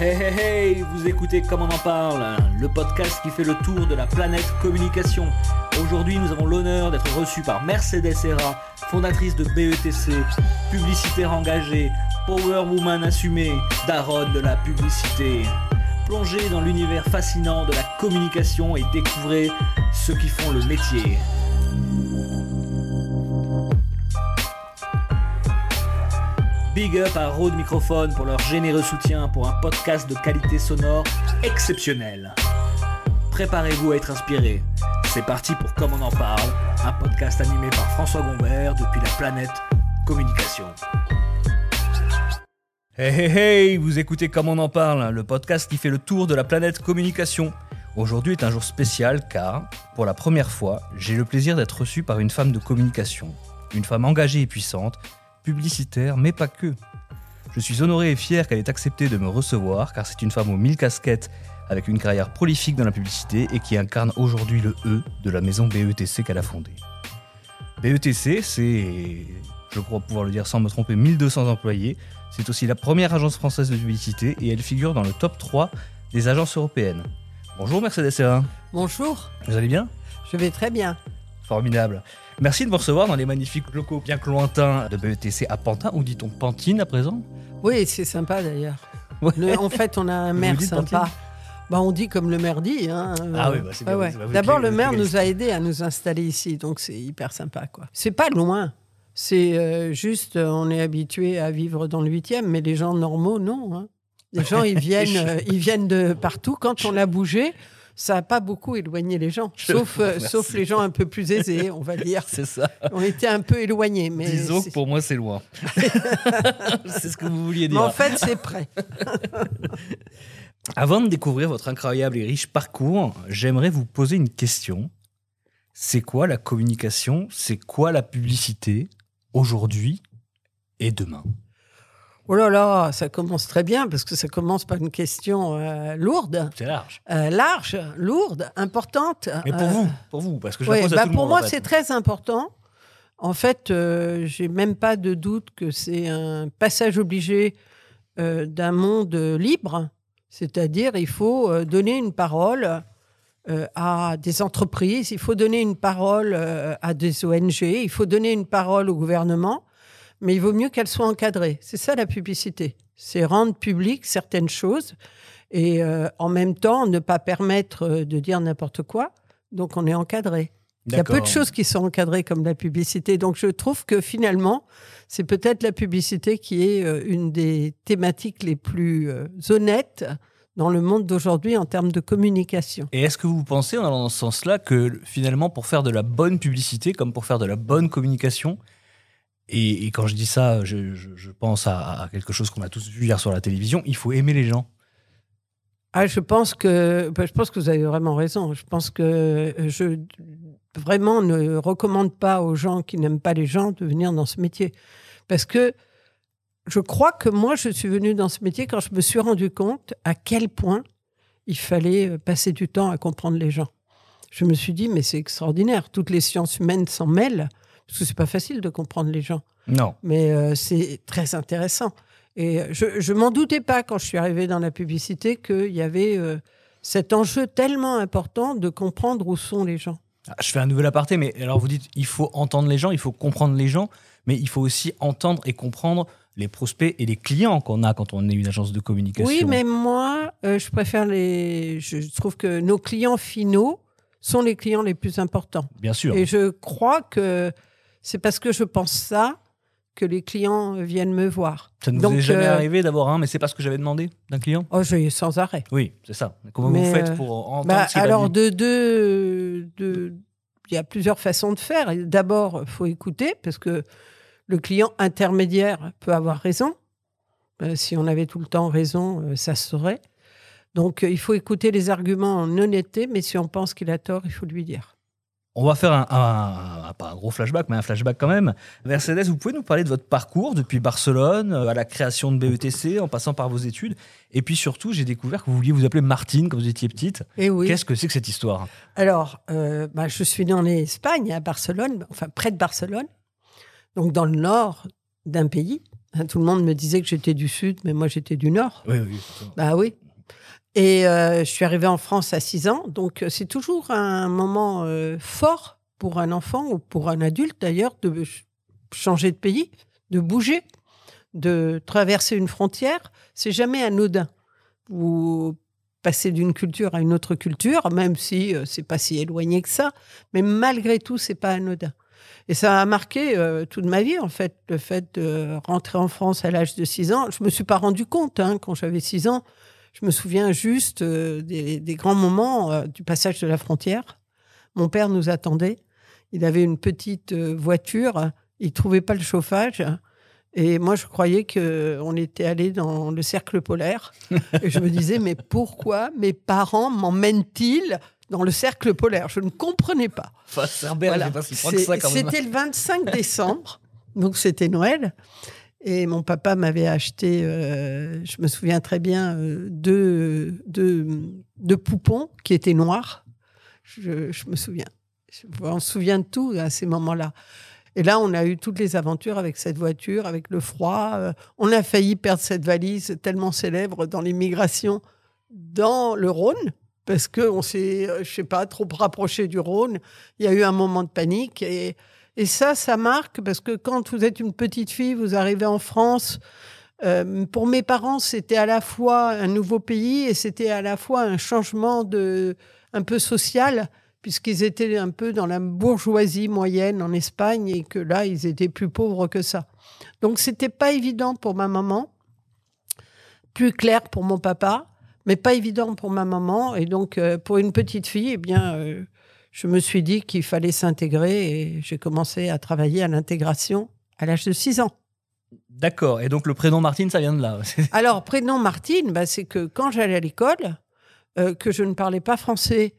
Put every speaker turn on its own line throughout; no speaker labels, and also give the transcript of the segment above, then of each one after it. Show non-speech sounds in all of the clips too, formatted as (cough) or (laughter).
Hey hey hey, vous écoutez Comme on en parle, le podcast qui fait le tour de la planète communication. Aujourd'hui, nous avons l'honneur d'être reçus par Mercedes Serra, fondatrice de BETC, publicitaire engagée, power woman assumée, daronne de la publicité. Plongez dans l'univers fascinant de la communication et découvrez ceux qui font le métier. Big up à Rode Microphone pour leur généreux soutien pour un podcast de qualité sonore exceptionnelle. Préparez-vous à être inspiré. C'est parti pour Comme on en parle, un podcast animé par François Gombert depuis la planète communication. Hey hey hey, vous écoutez Comme on en parle, le podcast qui fait le tour de la planète communication. Aujourd'hui est un jour spécial car, pour la première fois, j'ai le plaisir d'être reçu par une femme de communication. Une femme engagée et puissante publicitaire, mais pas que. Je suis honoré et fier qu'elle ait accepté de me recevoir, car c'est une femme aux mille casquettes, avec une carrière prolifique dans la publicité et qui incarne aujourd'hui le E de la maison BETC qu'elle a fondée. BETC, c'est, je crois pouvoir le dire sans me tromper, 1200 employés. C'est aussi la première agence française de publicité et elle figure dans le top 3 des agences européennes. Bonjour Mercedes Serra.
Bonjour,
Vous allez bien?
Je vais très bien.
Formidable. Merci de me recevoir dans les magnifiques locaux bien que lointains de BETC à Pantin, ou dit-on Pantine à présent?
Oui, c'est sympa d'ailleurs.
Ouais.
Le- en fait, on a un maire sympa.
Pantine?
Bah, on dit comme le maire dit. hein.
Ah oui, bah, c'est bien,
ouais. D'abord, le maire nous a aidés à nous installer ici, donc c'est hyper sympa. quoi. C'est pas loin. C'est euh, juste, euh, on est habitué à vivre dans le 8e, mais les gens normaux, non. hein. Les gens, ils (laughs) viennent, euh, ils viennent de partout. Quand on a bougé, ça n'a pas beaucoup éloigné les gens,
Je
sauf,
vous
euh, (laughs) sauf les gens un peu plus aisés, on va dire. (laughs)
C'est ça.
On était un peu éloignés, mais
Disons que pour moi, c'est loin. (laughs) c'est ce que vous vouliez
mais
dire.
en fait, c'est prêt.
Avant de découvrir votre incroyable et riche parcours, j'aimerais vous poser une question. C'est quoi la communication? C'est quoi la publicité? Aujourd'hui et demain?
Oh là là, ça commence très bien parce que ça commence par une question euh, lourde,
C'est large.
euh, large, lourde, importante.
Mais pour
Euh,
vous, pour vous, parce que je
ouais,
la pose à
bah
tout le
pour
monde,
moi,
en fait.
c'est très important. En fait, euh, j'ai même pas de doute que c'est un passage obligé euh, d'un monde libre. C'est-à-dire, il faut euh, donner une parole euh, à des entreprises, il faut donner une parole euh, à des ONG, il faut donner une parole au gouvernement, mais il vaut mieux qu'elle soit encadrée. C'est ça la publicité. C'est rendre public certaines choses et euh, en même temps ne pas permettre euh, de dire n'importe quoi. Donc on est encadré. Il y a peu de choses qui sont encadrées comme la publicité. Donc je trouve que finalement, c'est peut-être la publicité qui est euh, une des thématiques les plus honnêtes dans le monde d'aujourd'hui en termes de communication.
Et est-ce que vous pensez, en allant dans ce sens-là, que finalement, pour faire de la bonne publicité, comme pour faire de la bonne communication, et, quand je dis ça, je, pense à, à quelque chose qu'on a tous vu hier sur la télévision, il faut aimer les gens.
Ah, je pense que bah, je pense que vous avez vraiment raison. Je pense que euh, je vraiment ne recommande pas aux gens qui n'aiment pas les gens de venir dans ce métier parce que je crois que moi je suis venue dans ce métier quand je me suis rendu compte à quel point il fallait euh, passer du temps à comprendre les gens. Je me suis dit mais c'est extraordinaire, toutes les sciences humaines s'en mêlent parce que c'est pas facile de comprendre les gens
Non.
mais euh, c'est très intéressant. Et je, je m'en doutais pas quand je suis arrivée dans la publicité qu'il y avait euh, cet enjeu tellement important de comprendre où sont les gens.
Ah, Je fais un nouvel aparté, mais alors vous dites, il faut entendre les gens, il faut comprendre les gens, mais il faut aussi entendre et comprendre les prospects et les clients qu'on a quand on est une agence de communication.
Oui, mais moi, euh, je préfère les. Je trouve que nos clients finaux sont les clients les plus importants.
Bien sûr.
Et je crois que c'est parce que je pense ça que les clients viennent me voir.
Ça ne vous
Donc,
est jamais
euh,
arrivé d'avoir un, mais c'est pas ce que j'avais demandé d'un client?
Oh, j'ai sans arrêt.
Oui, c'est ça. Comment
Mais,
vous faites
euh,
pour entendre
Bah,
ce qu'il a
alors,
dit?
de deux, de- il y a plusieurs façons de faire. D'abord, il faut écouter parce que le client intermédiaire peut avoir raison. Euh, si on avait tout le temps raison, euh, ça se saurait. Donc, euh, il faut écouter les arguments en honnêteté, mais si on pense qu'il a tort, il faut lui dire.
On va faire un, un- un- pas un gros flashback, mais un flashback quand même. Mercedes, vous pouvez nous parler de votre parcours depuis Barcelone euh, à la création de BETC, en passant par vos études. Et puis surtout, j'ai découvert que vous vouliez vous appeler Martine quand vous étiez petite.
Et oui.
Qu'est-ce que c'est que cette histoire?
Alors, euh, bah, je suis née en Espagne, à Barcelone, enfin près de Barcelone, donc dans le nord d'un pays. Tout le monde me disait que j'étais du Sud, mais moi j'étais du Nord.
Oui, oui.
Bah oui. Et euh, je suis arrivée en France à 6 ans, donc euh, c'est toujours un moment euh, fort pour un enfant ou pour un adulte d'ailleurs de changer de pays, de bouger, de traverser une frontière. C'est jamais anodin. Vous passez d'une culture à une autre culture, même si c'est pas si éloigné que ça, mais malgré tout, c'est pas anodin. Et ça a marqué toute ma vie, en fait, le fait de rentrer en France à l'âge de 6 ans. Je me suis pas rendu compte, hein, quand j'avais 6 ans, je me souviens juste euh, des, grands moments euh, du passage de la frontière. Mon père nous attendait. Il avait une petite euh, voiture. Il trouvait pas le chauffage. Et moi, je croyais qu'on était allé dans le cercle polaire. (laughs) Et je me disais, mais pourquoi mes parents m'emmènent-ils dans le cercle polaire? Je ne comprenais pas.
C'était
le 25 décembre, donc c'était Noël. Et mon papa m'avait acheté, euh, je me souviens très bien, euh, deux, deux, poupons qui étaient noirs. Je, me souviens. on se souvient de tout à ces moments-là. Et là, on a eu toutes les aventures avec cette voiture, avec le froid. Euh, on a failli perdre cette valise tellement célèbre dans l'immigration dans le Rhône, parce qu'on s'est, je sais pas, trop rapproché du Rhône. Il y a eu un moment de panique et et ça, ça marque parce que quand vous êtes une petite fille, vous arrivez en France. Euh, pour mes parents, c'était à la fois un nouveau pays et c'était à la fois un changement de un peu social puisqu'ils étaient un peu dans la bourgeoisie moyenne en Espagne et que là, ils étaient plus pauvres que ça. Donc, c'était pas évident pour ma maman, plus clair pour mon papa, mais pas évident pour ma maman. Et donc, euh, pour une petite fille, eh bien, euh, je me suis dit qu'il fallait s'intégrer et j'ai commencé à travailler à l'intégration à l'âge de 6 ans.
D'accord. Et donc le prénom Martine, ça vient de là (laughs)
Alors, prénom Martine, bah, c'est que quand j'allais à l'école, euh, que je ne parlais pas français,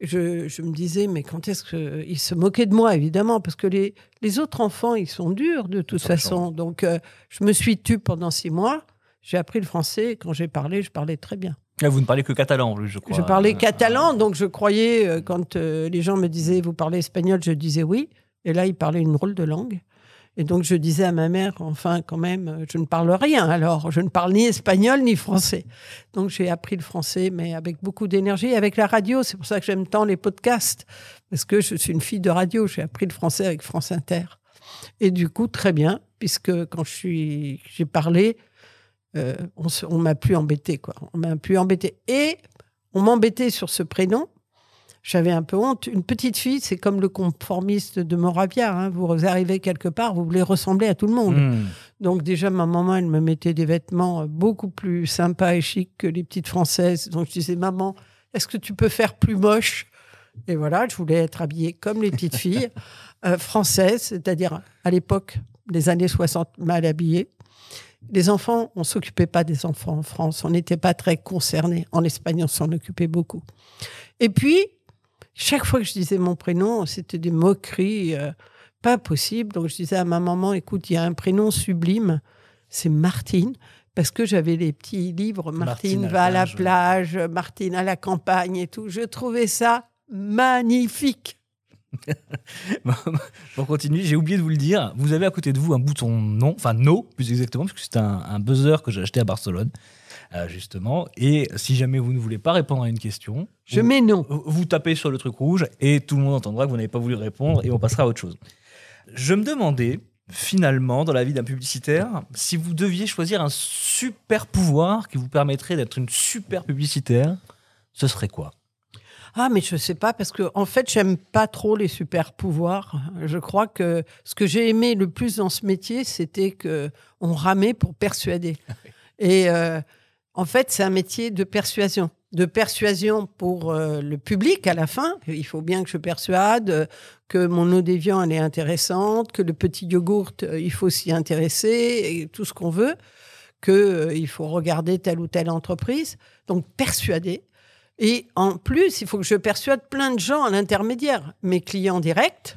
je, me disais, mais quand est-ce qu'ils se moquaient de moi, évidemment, parce que les, les autres enfants, ils sont durs de toute façon. Donc, euh, je me suis tue pendant six mois. J'ai appris le français. quand j'ai parlé, je parlais très bien.
Ah, vous ne parlez que catalan, je crois.
Je parlais catalan, donc je croyais, euh, quand euh, les gens me disaient, vous parlez espagnol, je disais oui. Et là, ils parlaient une drôle de langue. Et donc, je disais à ma mère, enfin, quand même, euh, je ne parle rien. Alors, je ne parle ni espagnol ni français. Donc, j'ai appris le français, mais avec beaucoup d'énergie, avec la radio. C'est pour ça que j'aime tant les podcasts, parce que je suis une fille de radio. J'ai appris le français avec France Inter. Et du coup, très bien, puisque quand je suis, j'ai parlé, euh, on, m'a plus embêté, quoi. On m'a plus embêté. Et on m'embêtait sur ce prénom. J'avais un peu honte. Une petite fille, c'est comme le conformiste de Moravia. Hein. Vous arrivez quelque part, vous voulez ressembler à tout le monde. Hmm. Donc déjà, ma maman, elle me mettait des vêtements beaucoup plus sympas et chics que les petites françaises. Donc je disais, maman, est-ce que tu peux faire plus moche? Et voilà, je voulais être habillée comme les petites filles (laughs) euh, françaises, c'est-à-dire à l'époque, les années 60, mal habillées les enfants, on s'occupait pas des enfants en France. On n'était pas très concernés. En Espagne, on s'en occupait beaucoup. Et puis, chaque fois que je disais mon prénom, c'était des moqueries, euh, pas possible. Donc je disais à ma maman, écoute, il y a un prénom sublime, c'est Martine, parce que j'avais les petits livres, Martine, va à la plage, Martine à la campagne et tout. Je trouvais ça magnifique. (laughs)
Pour continuer, j'ai oublié de vous le dire. Vous avez à côté de vous un bouton non, enfin no, plus exactement, puisque c'est un, buzzer que j'ai acheté à Barcelone, euh, justement. Et si jamais vous ne voulez pas répondre à une question,
je mets non.
Vous tapez sur le truc rouge et tout le monde entendra que vous n'avez pas voulu répondre et on passera à autre chose. Je me demandais, finalement, dans la vie d'un publicitaire, si vous deviez choisir un super pouvoir qui vous permettrait d'être une super publicitaire, ce serait quoi?
Ah, mais je sais pas, parce que en fait, j'aime pas trop les super pouvoirs. Je crois que ce que j'ai aimé le plus dans ce métier, c'était que on ramait pour persuader. Et euh, en fait, c'est un métier de persuasion. De persuasion pour euh, le public à la fin. Il faut bien que je persuade euh, que mon eau déviant, elle est intéressante, que le petit yogourt, il faut s'y intéresser, et tout ce qu'on veut, qu'il faut regarder telle ou telle entreprise. Donc, persuader. Et en plus, il faut que je persuade plein de gens à l'intermédiaire. Mes clients directs,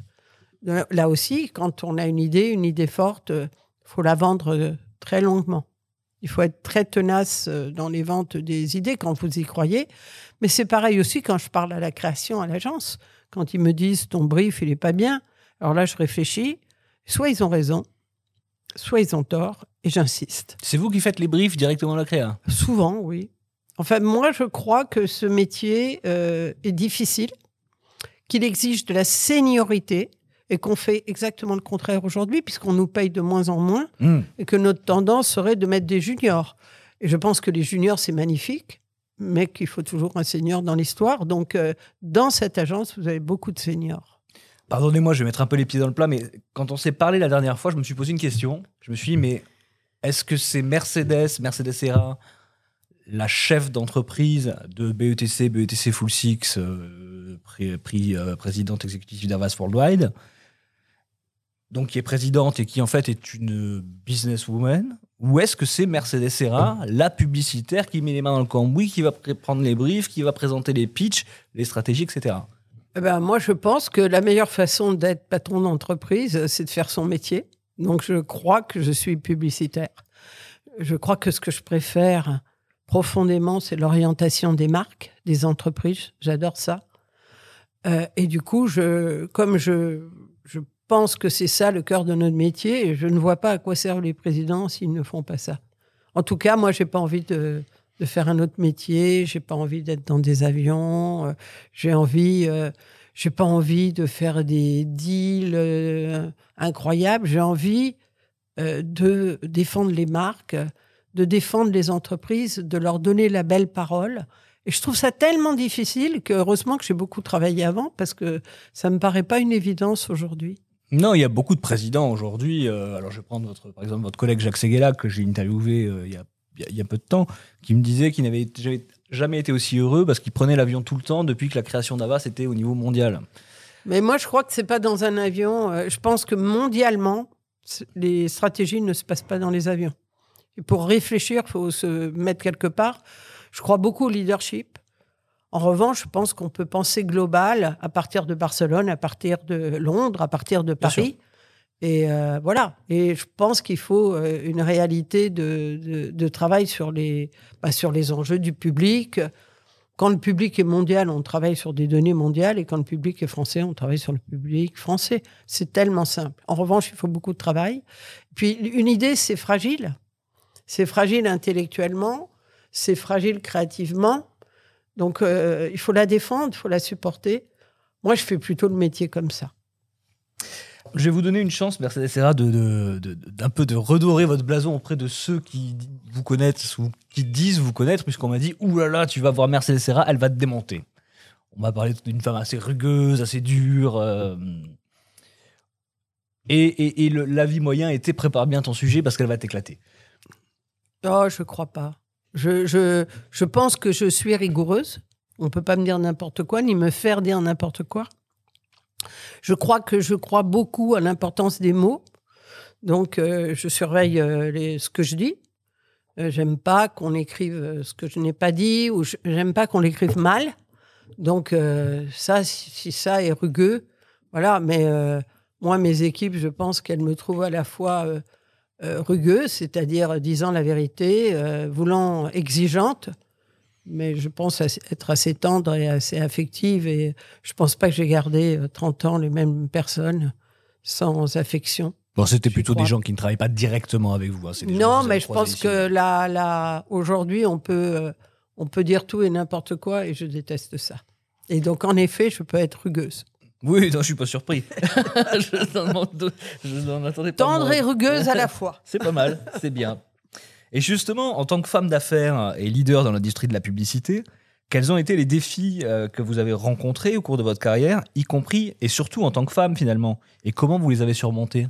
euh, là aussi, quand on a une idée, une idée forte, il euh, faut la vendre euh, très longuement. Il faut être très tenace dans les ventes des idées quand vous y croyez. Mais c'est pareil aussi quand je parle à la création, à l'agence. Quand ils me disent ton brief, il n'est pas bien. Alors là, je réfléchis. Soit ils ont raison, soit ils ont tort. et j'insiste.
C'est vous qui faites les briefs directement à la créa?
Souvent, oui. Enfin, moi, je crois que ce métier euh, est difficile, qu'il exige de la seniorité et qu'on fait exactement le contraire aujourd'hui, puisqu'on nous paye de moins en moins
Hmm.
et que notre tendance serait de mettre des juniors. Et je pense que les juniors, c'est magnifique, mais qu'il faut toujours un senior dans l'histoire. Donc, euh, dans cette agence, vous avez beaucoup de seniors.
Pardonnez-moi, je vais mettre un peu les pieds dans le plat, mais quand on s'est parlé la dernière fois, je me suis posé une question. Je me suis dit, mais est-ce que c'est Mercedes, Mercedes Serra, la chef d'entreprise de BETC, BETC Full Six, euh, euh, présidente exécutive d'Avas Worldwide, donc qui est présidente et qui en fait est une businesswoman, ou est-ce que c'est Mercedes Serra, la publicitaire qui met les mains dans le cambouis, qui va pr- prendre les briefs, qui va présenter les pitchs, les stratégies, etc.
Eh ben, moi, je pense que la meilleure façon d'être patron d'entreprise, c'est de faire son métier. Donc, je crois que je suis publicitaire. Je crois que ce que je préfère profondément, c'est l'orientation des marques, des entreprises. J'adore ça. Euh, et du coup, je, comme je, je pense que c'est ça le cœur de notre métier, je ne vois pas à quoi servent les présidents s'ils ne font pas ça. En tout cas, moi, j'ai pas envie de, de faire un autre métier. J'ai pas envie d'être dans des avions. euh, j'ai envie, euh, j'ai pas envie de faire des deals euh, incroyables. J'ai envie de défendre les marques, de défendre les entreprises, de leur donner la belle parole. Et je trouve ça tellement difficile que heureusement que j'ai beaucoup travaillé avant parce que ça me paraît pas une évidence aujourd'hui.
Non, il y a beaucoup de présidents aujourd'hui. euh, alors, je vais prendre votre, par exemple votre collègue Jacques Seguela, que j'ai interviewé euh, il, y a, il y a- peu de temps, qui me disait qu'il n'avait jamais, été aussi heureux parce qu'il prenait l'avion tout le temps depuis que la création d'Avas était au niveau mondial.
Mais moi, je crois que c'est pas dans un avion. Euh, Je pense que mondialement, les stratégies ne se passent pas dans les avions. Et pour réfléchir, il faut se mettre quelque part. Je crois beaucoup au leadership. En revanche, je pense qu'on peut penser global à partir de Barcelone, à partir de Londres, à partir de. Paris. Et euh, voilà. Et je pense qu'il faut euh, une réalité de, de- de travail sur les, bah, sur les enjeux du public. Quand le public est mondial, on travaille sur des données mondiales. Et quand le public est français, on travaille sur le public français. C'est tellement simple. En revanche, il faut beaucoup de travail. Puis, une idée, c'est fragile. C'est fragile intellectuellement. C'est fragile créativement. Donc, euh, il faut la défendre, il faut la supporter. Moi, je fais plutôt le métier comme ça.
Je vais vous donner une chance, Mercedes Serra, d'un peu de redorer votre blason auprès de ceux qui vous connaissent ou qui disent vous connaître, puisqu'on m'a dit Ouh là là, tu vas voir Mercedes Serra, elle va te démonter. On m'a parlé d'une femme assez rugueuse, assez dure. euh, et et, et l'avis moyen était prépare bien ton sujet parce qu'elle va t'éclater.
Oh, je crois pas. Je, je, je pense que je suis rigoureuse. On peut pas me dire n'importe quoi, ni me faire dire n'importe quoi. Je crois que je crois beaucoup à l'importance des mots. Donc, euh, je surveille euh, les- ce que je dis. Euh, j'aime pas qu'on écrive euh, ce que je n'ai pas dit, ou j'aime pas qu'on l'écrive mal. Donc, ça, si, ça est rugueux, voilà. Mais moi, mes équipes, je pense qu'elles me trouvent à la fois euh, euh, rugueuse, c'est-à-dire disant la vérité, euh, voulant exigeante, mais je pense être assez tendre et assez affective. Et je pense pas que j'ai gardé euh, 30 ans les mêmes personnes sans affection.
Bon, c'était plutôt
crois.
des gens qui ne travaillent pas directement avec vous. hein, c'est des
Non,
vous
mais je pense
ici.
que là, là, aujourd'hui, on peut, euh, on peut dire tout et n'importe quoi, et je déteste ça. Et donc, en effet, je peux être rugueuse.
Oui, non, je suis pas surpris. (laughs) je n'en attendais pas.
Tendre et rugueuse à la fois.
C'est pas mal, c'est bien. Et justement, en tant que femme d'affaires et leader dans l'industrie de la publicité, quels ont été les défis euh, que vous avez rencontrés au cours de votre carrière, y compris et surtout en tant que femme finalement? Et comment vous les avez surmontés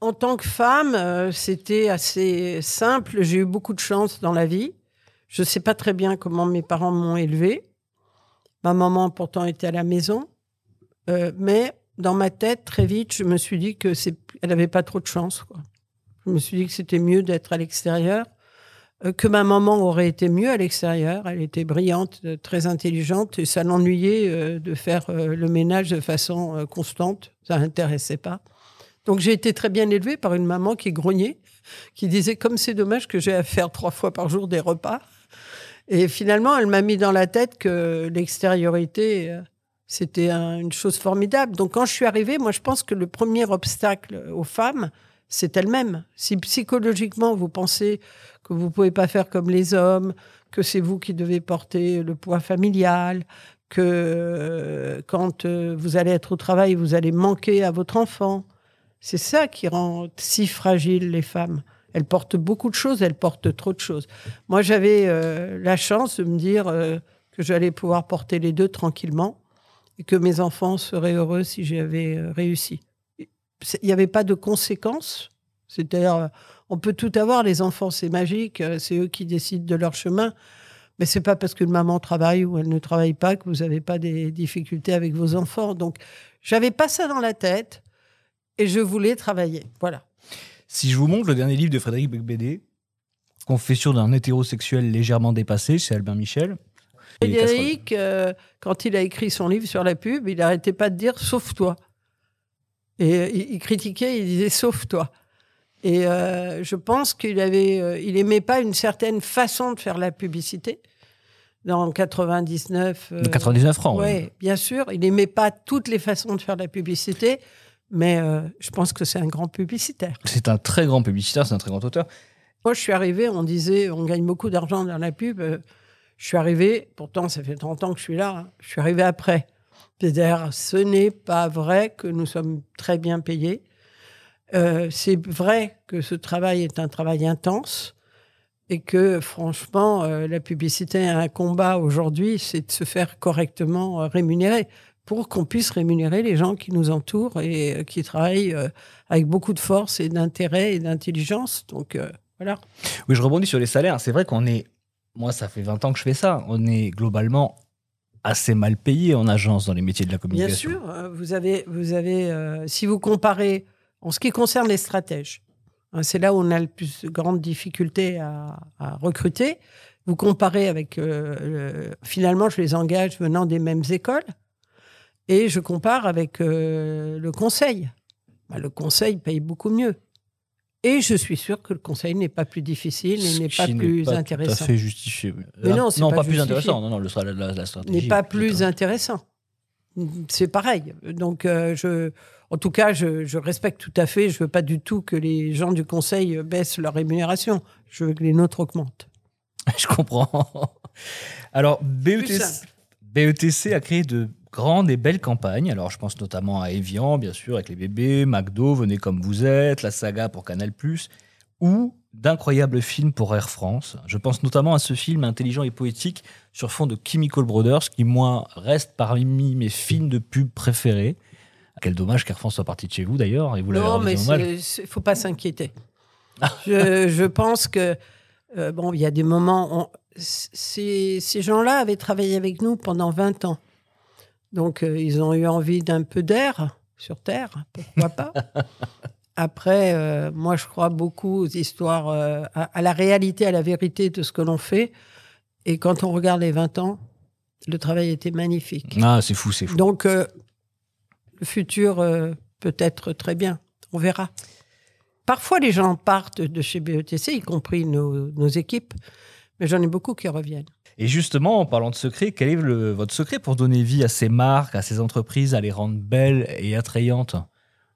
En tant que femme, euh, c'était assez simple. J'ai eu beaucoup de chance dans la vie. Je ne sais pas très bien comment mes parents m'ont élevée. Ma maman, pourtant, était à la maison. Euh, mais dans ma tête, très vite, je me suis dit que c'est, elle n'avait pas trop de chance. Je me suis dit que c'était mieux d'être à l'extérieur, euh, que ma maman aurait été mieux à l'extérieur. Elle était brillante, euh, très intelligente, et ça l'ennuyait de faire le ménage de façon constante. Ça l'intéressait pas. Donc j'ai été très bien élevée par une maman qui grognait, qui disait comme c'est dommage que j'ai à faire trois fois par jour des repas. Et finalement, elle m'a mis dans la tête que l'extériorité, c'était un- une chose formidable. Donc quand je suis arrivée, moi je pense que le premier obstacle aux femmes, c'est elle-même. Si psychologiquement vous pensez que vous pouvez pas faire comme les hommes, que c'est vous qui devez porter le poids familial, que euh, quand euh, vous allez être au travail, vous allez manquer à votre enfant. C'est ça qui rend si fragiles les femmes. Elles portent beaucoup de choses, elles portent trop de choses. Moi, j'avais euh, la chance de me dire que j'allais pouvoir porter les deux tranquillement et que mes enfants seraient heureux si j'avais réussi. Il n'y avait pas de conséquences. C'est-à-dire, on peut tout avoir, les enfants, c'est magique, c'est eux qui décident de leur chemin. Mais c'est pas parce que maman travaille ou elle ne travaille pas que vous n'avez pas des difficultés avec vos enfants. Donc, j'avais pas ça dans la tête et je voulais travailler. Voilà.
Si je vous montre le dernier livre de Frédéric Becbédé, Confession d'un hétérosexuel légèrement dépassé, c'est Albin Michel.
Frédéric, euh, quand il a écrit son livre sur la pub, il n'arrêtait pas de dire sauf toi. Et euh, il, critiquait, il disait sauf toi. Et euh, je pense qu'il avait, il aimait pas une certaine façon de faire la publicité dans 99.
99 francs.
Oui, bien sûr. Il n'aimait pas toutes les façons de faire la publicité, mais je pense que c'est un grand publicitaire.
C'est un très grand publicitaire, c'est un très grand auteur.
Moi, je suis arrivé, on disait, on gagne beaucoup d'argent dans la pub. Je suis arrivé, pourtant, ça fait 30 ans que je suis là, hein, je suis arrivé après. C'est-à-dire, ce n'est pas vrai que nous sommes très bien payés. Euh, c'est vrai que ce travail est un travail intense et que franchement, euh, la publicité a un combat aujourd'hui, c'est de se faire correctement euh, rémunérer pour qu'on puisse rémunérer les gens qui nous entourent et euh, qui travaillent avec beaucoup de force et d'intérêt et d'intelligence. Donc voilà.
Oui, je rebondis sur les salaires. C'est vrai qu'on est, moi, ça fait 20 ans que je fais ça. On est globalement assez mal payé en agence dans les métiers de la communication.
Bien sûr, vous avez, vous avez, si vous comparez en ce qui concerne les stratèges, Hein, c'est là où on a le plus de grandes difficultés à, recruter. Vous comparez avec, euh, finalement, je les engage venant des mêmes écoles, et je compare avec euh, le conseil. Bah, le conseil paye beaucoup mieux. Et je suis sûr que le conseil n'est pas plus difficile et n'est pas plus intéressant.
Tout à fait justifié.
Mais non,
non pas, plus intéressant. Non, non, le, la, la stratégie
n'est pas plus intéressant. C'est pareil. Donc, euh, je, en tout cas, je, respecte tout à fait. Je veux pas du tout que les gens du conseil baissent leur rémunération. Je veux que les nôtres augmentent. (laughs)
je comprends. Alors, BETC, BETC a créé de grandes et belles campagnes. Alors, je pense notamment à Evian, bien sûr, avec les bébés, McDo, Venez comme vous êtes, la saga pour Canal+, ou d'incroyables films pour Air France. Je pense notamment à ce film intelligent et poétique sur fond de Chemical Brothers, qui, moi, reste parmi mes films de pub préférés. Quel dommage qu'Air France soit parti de chez vous d'ailleurs. Et vous
non, mais il ne faut pas s'inquiéter. je, pense que, euh, bon, il y a des moments. ces, ces gens-là avaient travaillé avec nous pendant 20 ans. Donc, euh, ils ont eu envie d'un peu d'air sur Terre, pourquoi pas. (laughs) Après, euh, moi, je crois beaucoup aux histoires, à, à, la réalité, à la vérité de ce que l'on fait. Et quand on regarde les 20 ans, le travail était magnifique.
Ah, c'est fou, c'est fou.
Donc, le futur euh, peut être très bien. On verra. Parfois, les gens partent de chez BETC, y compris nos, équipes, mais j'en ai beaucoup qui reviennent.
Et justement, en parlant de secret, quel est votre secret pour donner vie à ces marques, à ces entreprises, à les rendre belles et attrayantes?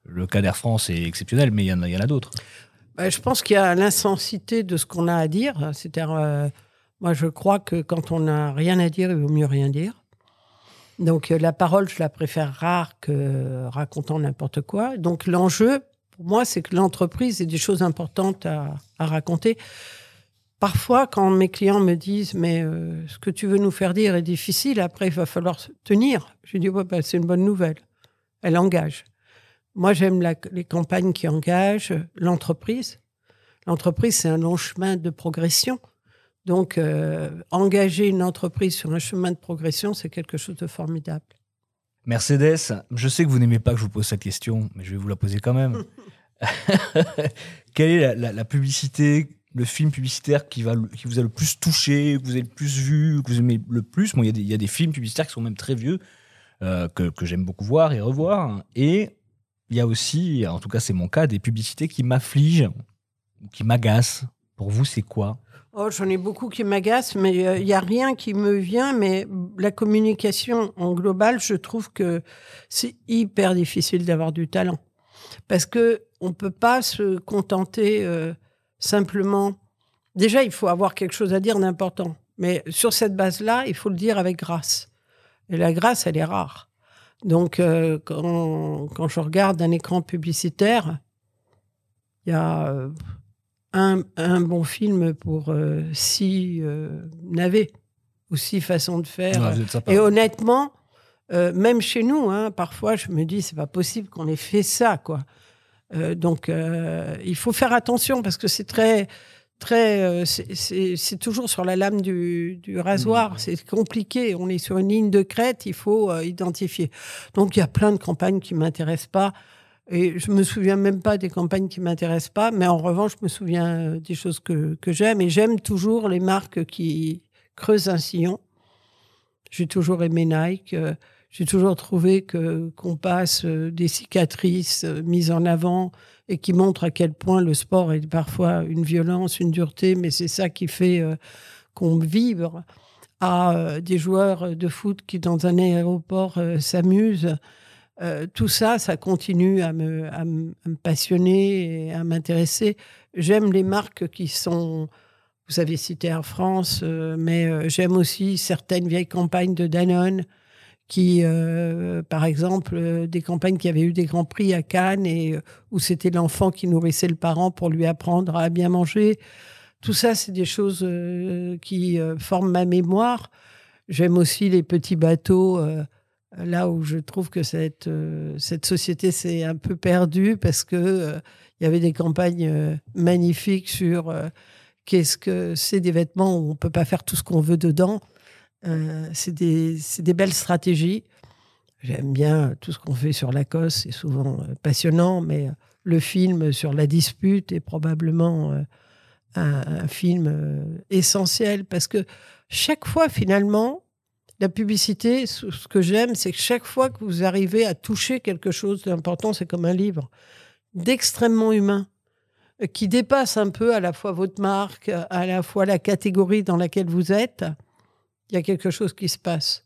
Le cas d'Air France est exceptionnel, mais il y en a, d'autres.
Bah, je pense qu'il y a l'insensité de ce qu'on a à dire. C'est-à-dire, euh, moi, je crois que quand on n'a rien à dire, il vaut mieux rien dire. Donc euh, la parole, je la préfère rare que racontant n'importe quoi. Donc l'enjeu, pour moi, c'est que l'entreprise ait des choses importantes à, raconter. Parfois, quand mes clients me disent mais euh, ce que tu veux nous faire dire est difficile, après il va falloir tenir. Je dis ouais, bah, c'est une bonne nouvelle. Elle engage. Moi, j'aime les campagnes qui engagent l'entreprise. L'entreprise, c'est un long chemin de progression. Donc, euh, engager une entreprise sur un chemin de progression, c'est quelque chose de formidable.
Mercedes, je sais que vous n'aimez pas que je vous pose cette question, mais je vais vous la poser quand même. (laughs) (laughs) Quelle est la, publicité, le film publicitaire qui, va, qui vous a le plus touché, que vous avez le plus vu, que vous aimez le plus Il y, a des films publicitaires qui sont même très vieux, euh, que, que j'aime beaucoup voir et revoir. Et il y a aussi, en tout cas c'est mon cas, des publicités qui m'affligent, qui m'agacent. Pour vous, c'est quoi?
Oh, j'en ai beaucoup qui m'agacent, mais il euh, n'y a rien qui me vient. Mais la communication en global, je trouve que c'est hyper difficile d'avoir du talent. Parce que on peut pas se contenter euh, simplement. Déjà, il faut avoir quelque chose à dire d'important. Mais sur cette base-là, il faut le dire avec grâce. Et la grâce, elle est rare. Donc, euh, quand, quand, je regarde un écran publicitaire, il y a euh, un, un, bon film pour euh, six navets ou six façons de faire. Et honnêtement, même chez nous, hein, parfois, je me dis, c'est pas possible qu'on ait fait ça, quoi. Donc, il faut faire attention parce que c'est très très. Euh, c'est toujours sur la lame du, rasoir. Mmh. C'est compliqué. On est sur une ligne de crête. Il faut euh, identifier. Donc il y a plein de campagnes qui m'intéressent pas. Et je me souviens même pas des campagnes qui m'intéressent pas, mais en revanche, je me souviens euh, des choses que, que j'aime. Et j'aime toujours les marques qui creusent un sillon. J'ai toujours aimé Nike. J'ai toujours trouvé que qu'on passe des cicatrices mises en avant, et qui montre à quel point le sport est parfois une violence, une dureté, mais c'est ça qui fait euh, qu'on vibre à euh, des joueurs de foot qui, dans un aéroport, euh, s'amusent. tout ça, ça continue à me, à me passionner et à m'intéresser. J'aime les marques qui sont, vous avez cité Air France, mais j'aime aussi certaines vieilles campagnes de Danone qui, euh, par exemple, euh, des campagnes qui avaient eu des grands prix à Cannes et euh, où c'était l'enfant qui nourrissait le parent pour lui apprendre à bien manger. Tout ça, c'est des choses qui forment ma mémoire. J'aime aussi les petits bateaux, là où je trouve que cette, cette société s'est un peu perdue parce que il y avait des campagnes magnifiques sur qu'est-ce que c'est des vêtements où on peut pas faire tout ce qu'on veut dedans. Euh, c'est des, des, belles stratégies. J'aime bien tout ce qu'on fait sur Lacoste, c'est souvent euh, passionnant, mais euh, le film sur la dispute est probablement un, film essentiel parce que chaque fois, finalement, la publicité, ce que j'aime, c'est que chaque fois que vous arrivez à toucher quelque chose d'important, c'est comme un livre, d'extrêmement humain, qui dépasse un peu à la fois votre marque, à la fois la catégorie dans laquelle vous êtes il y a quelque chose qui se passe.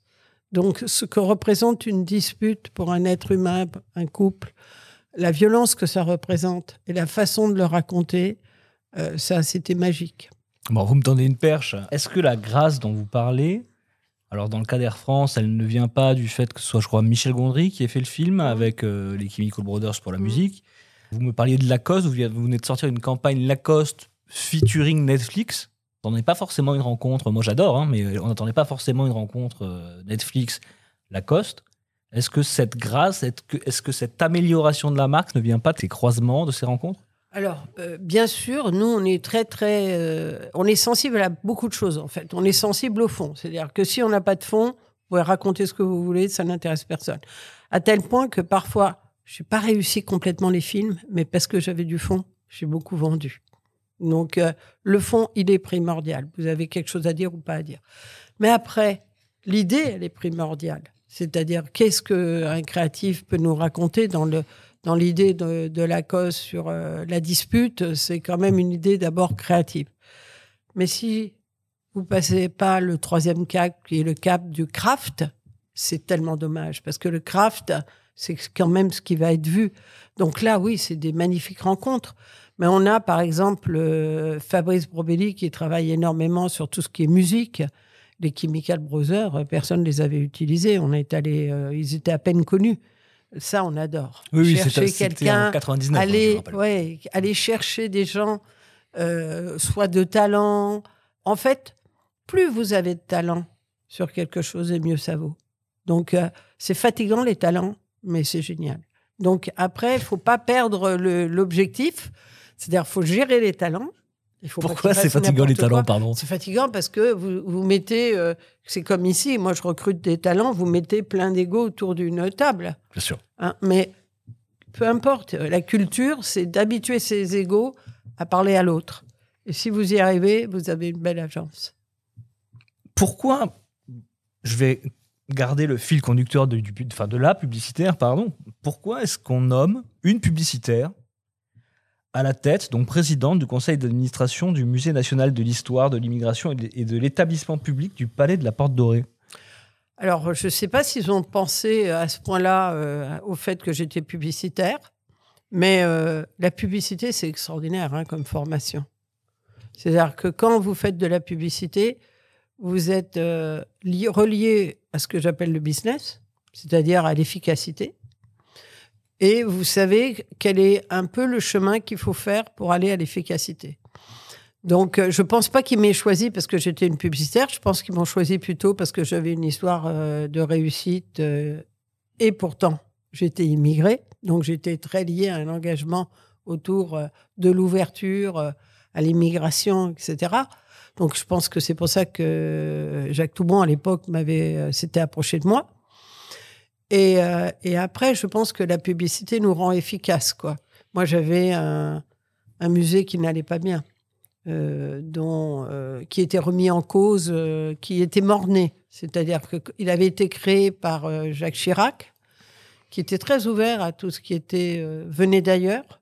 Donc, ce que représente une dispute pour un être humain, un couple, la violence que ça représente et la façon de le raconter, euh, ça, c'était magique.
Bon, vous me tendez une perche. Est-ce que la grâce dont vous parlez, alors dans le cas d'Air France, elle ne vient pas du fait que ce soit, je crois, Michel Gondry qui ait fait le film avec euh, les Chemical Brothers pour la musique. Vous me parliez de Lacoste, vous venez de sortir une campagne Lacoste featuring Netflix on n'attendait pas forcément une rencontre. Moi, j'adore, hein, mais on n'attendait pas forcément une rencontre euh, Netflix, Lacoste. Est-ce que cette grâce, est-ce que, cette amélioration de la marque ne vient pas de ces croisements, de ces rencontres?
Alors, euh, bien sûr, nous, on est très, très. Euh, on est sensible à beaucoup de choses, en fait. On est sensible au fond. C'est-à-dire que si on n'a pas de fond, vous pouvez raconter ce que vous voulez, ça n'intéresse personne. À tel point que parfois, je n'ai pas réussi complètement les films, mais parce que j'avais du fond, j'ai beaucoup vendu. Donc, euh, le fond, il est primordial. Vous avez quelque chose à dire ou pas à dire. Mais après, l'idée, elle est primordiale. C'est-à-dire, qu'est-ce qu'un créatif peut nous raconter dans le dans l'idée de, la cause sur euh, la dispute, c'est quand même une idée d'abord créative. Mais si vous passez pas le troisième cap, qui est le cap du craft, c'est tellement dommage parce que le craft, c'est quand même ce qui va être vu. Donc là, oui, c'est des magnifiques rencontres. Mais on a par exemple euh, Fabrice Brobelli qui travaille énormément sur tout ce qui est musique. Les Chemical Brothers, euh, personne ne les avait utilisés. On est allé, euh, ils étaient à peine connus. Ça, on adore.
Oui, chercher quelqu'un,
aller, ouais, aller chercher des gens, soit de talent. En fait, plus vous avez de talent sur quelque chose, et mieux ça vaut. Donc, c'est fatigant les talents, mais c'est génial. Donc après, il faut pas perdre l'objectif. C'est-à-dire qu'il faut gérer les talents.
Il faut Pourquoi c'est fatigant les talents, pardon?
C'est fatigant parce que vous, vous mettez, euh, c'est comme ici, moi je recrute des talents, vous mettez plein d'ego autour d'une table.
Bien sûr.
Hein, mais peu importe, la culture, c'est d'habituer ses égos à parler à l'autre. Et si vous y arrivez, vous avez une belle agence.
Pourquoi je vais garder le fil conducteur de, du, enfin de la publicitaire, pardon. Pourquoi est-ce qu'on nomme une publicitaire à la tête, donc présidente du conseil d'administration du Musée national de l'histoire, de l'immigration et de l'établissement public du Palais de la Porte Dorée
Alors, je ne sais pas s'ils ont pensé à ce point-là euh, au fait que j'étais publicitaire. Mais euh, la publicité, c'est extraordinaire hein, comme formation. C'est-à-dire que quand vous faites de la publicité, vous êtes euh, relié à ce que j'appelle le business, c'est-à-dire à, l'efficacité. Et vous savez quel est un peu le chemin qu'il faut faire pour aller à l'efficacité. Donc, euh, je ne pense pas qu'ils m'aient choisi parce que j'étais une publicitaire. Je pense qu'ils m'ont choisi plutôt parce que j'avais une histoire euh, de réussite. et pourtant, j'étais immigrée. Donc, j'étais très liée à un engagement autour de l'ouverture à l'immigration, etc. Donc je pense que c'est pour ça que Jacques Toubon à l'époque m'avait euh, s'était approché de moi. Et, euh, et, après, je pense que la publicité nous rend efficaces. Quoi. Moi, j'avais un, musée qui n'allait pas bien, euh, dont, qui était remis en cause, qui était mort-né. C'est-à-dire qu'il avait été créé par Jacques Chirac, qui était très ouvert à tout ce qui était venait d'ailleurs.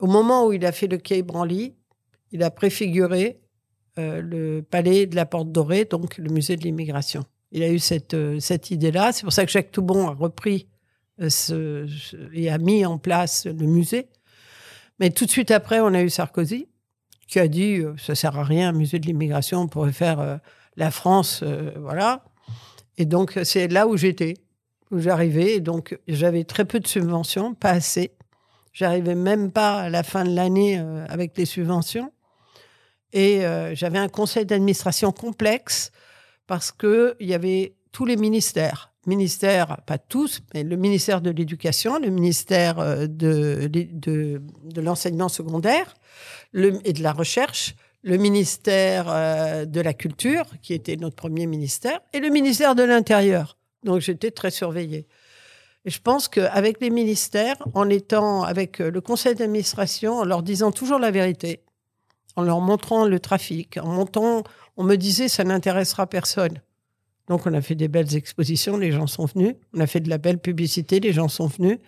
Au moment où il a fait le quai Branly, il a préfiguré euh, le palais de la Porte Dorée, donc le musée de l'immigration. Il a eu cette, euh, cette idée-là. C'est pour ça que Jacques Toubon a repris euh, et a mis en place le musée. Mais tout de suite après, on a eu Sarkozy qui a dit ça sert à rien, un musée de l'immigration, on pourrait faire la France, voilà. Et donc c'est là où j'étais, où j'arrivais. Donc j'avais très peu de subventions, pas assez. J'arrivais même pas à la fin de l'année avec les subventions. Et euh, j'avais un conseil d'administration complexe parce qu'il y avait tous les ministères. Ministère, pas tous, mais le ministère de l'Éducation, le ministère euh, de, l'enseignement secondaire et de la recherche, le ministère euh, de la Culture, qui était notre premier ministère, et le ministère de l'Intérieur. Donc j'étais très surveillée. Et je pense qu'avec les ministères, en étant avec le conseil d'administration, en leur disant toujours la vérité, en leur montrant le trafic, en montant, on me disait ça n'intéressera personne. Donc on a fait des belles expositions, les gens sont venus. On a fait de la belle publicité, les gens sont venus.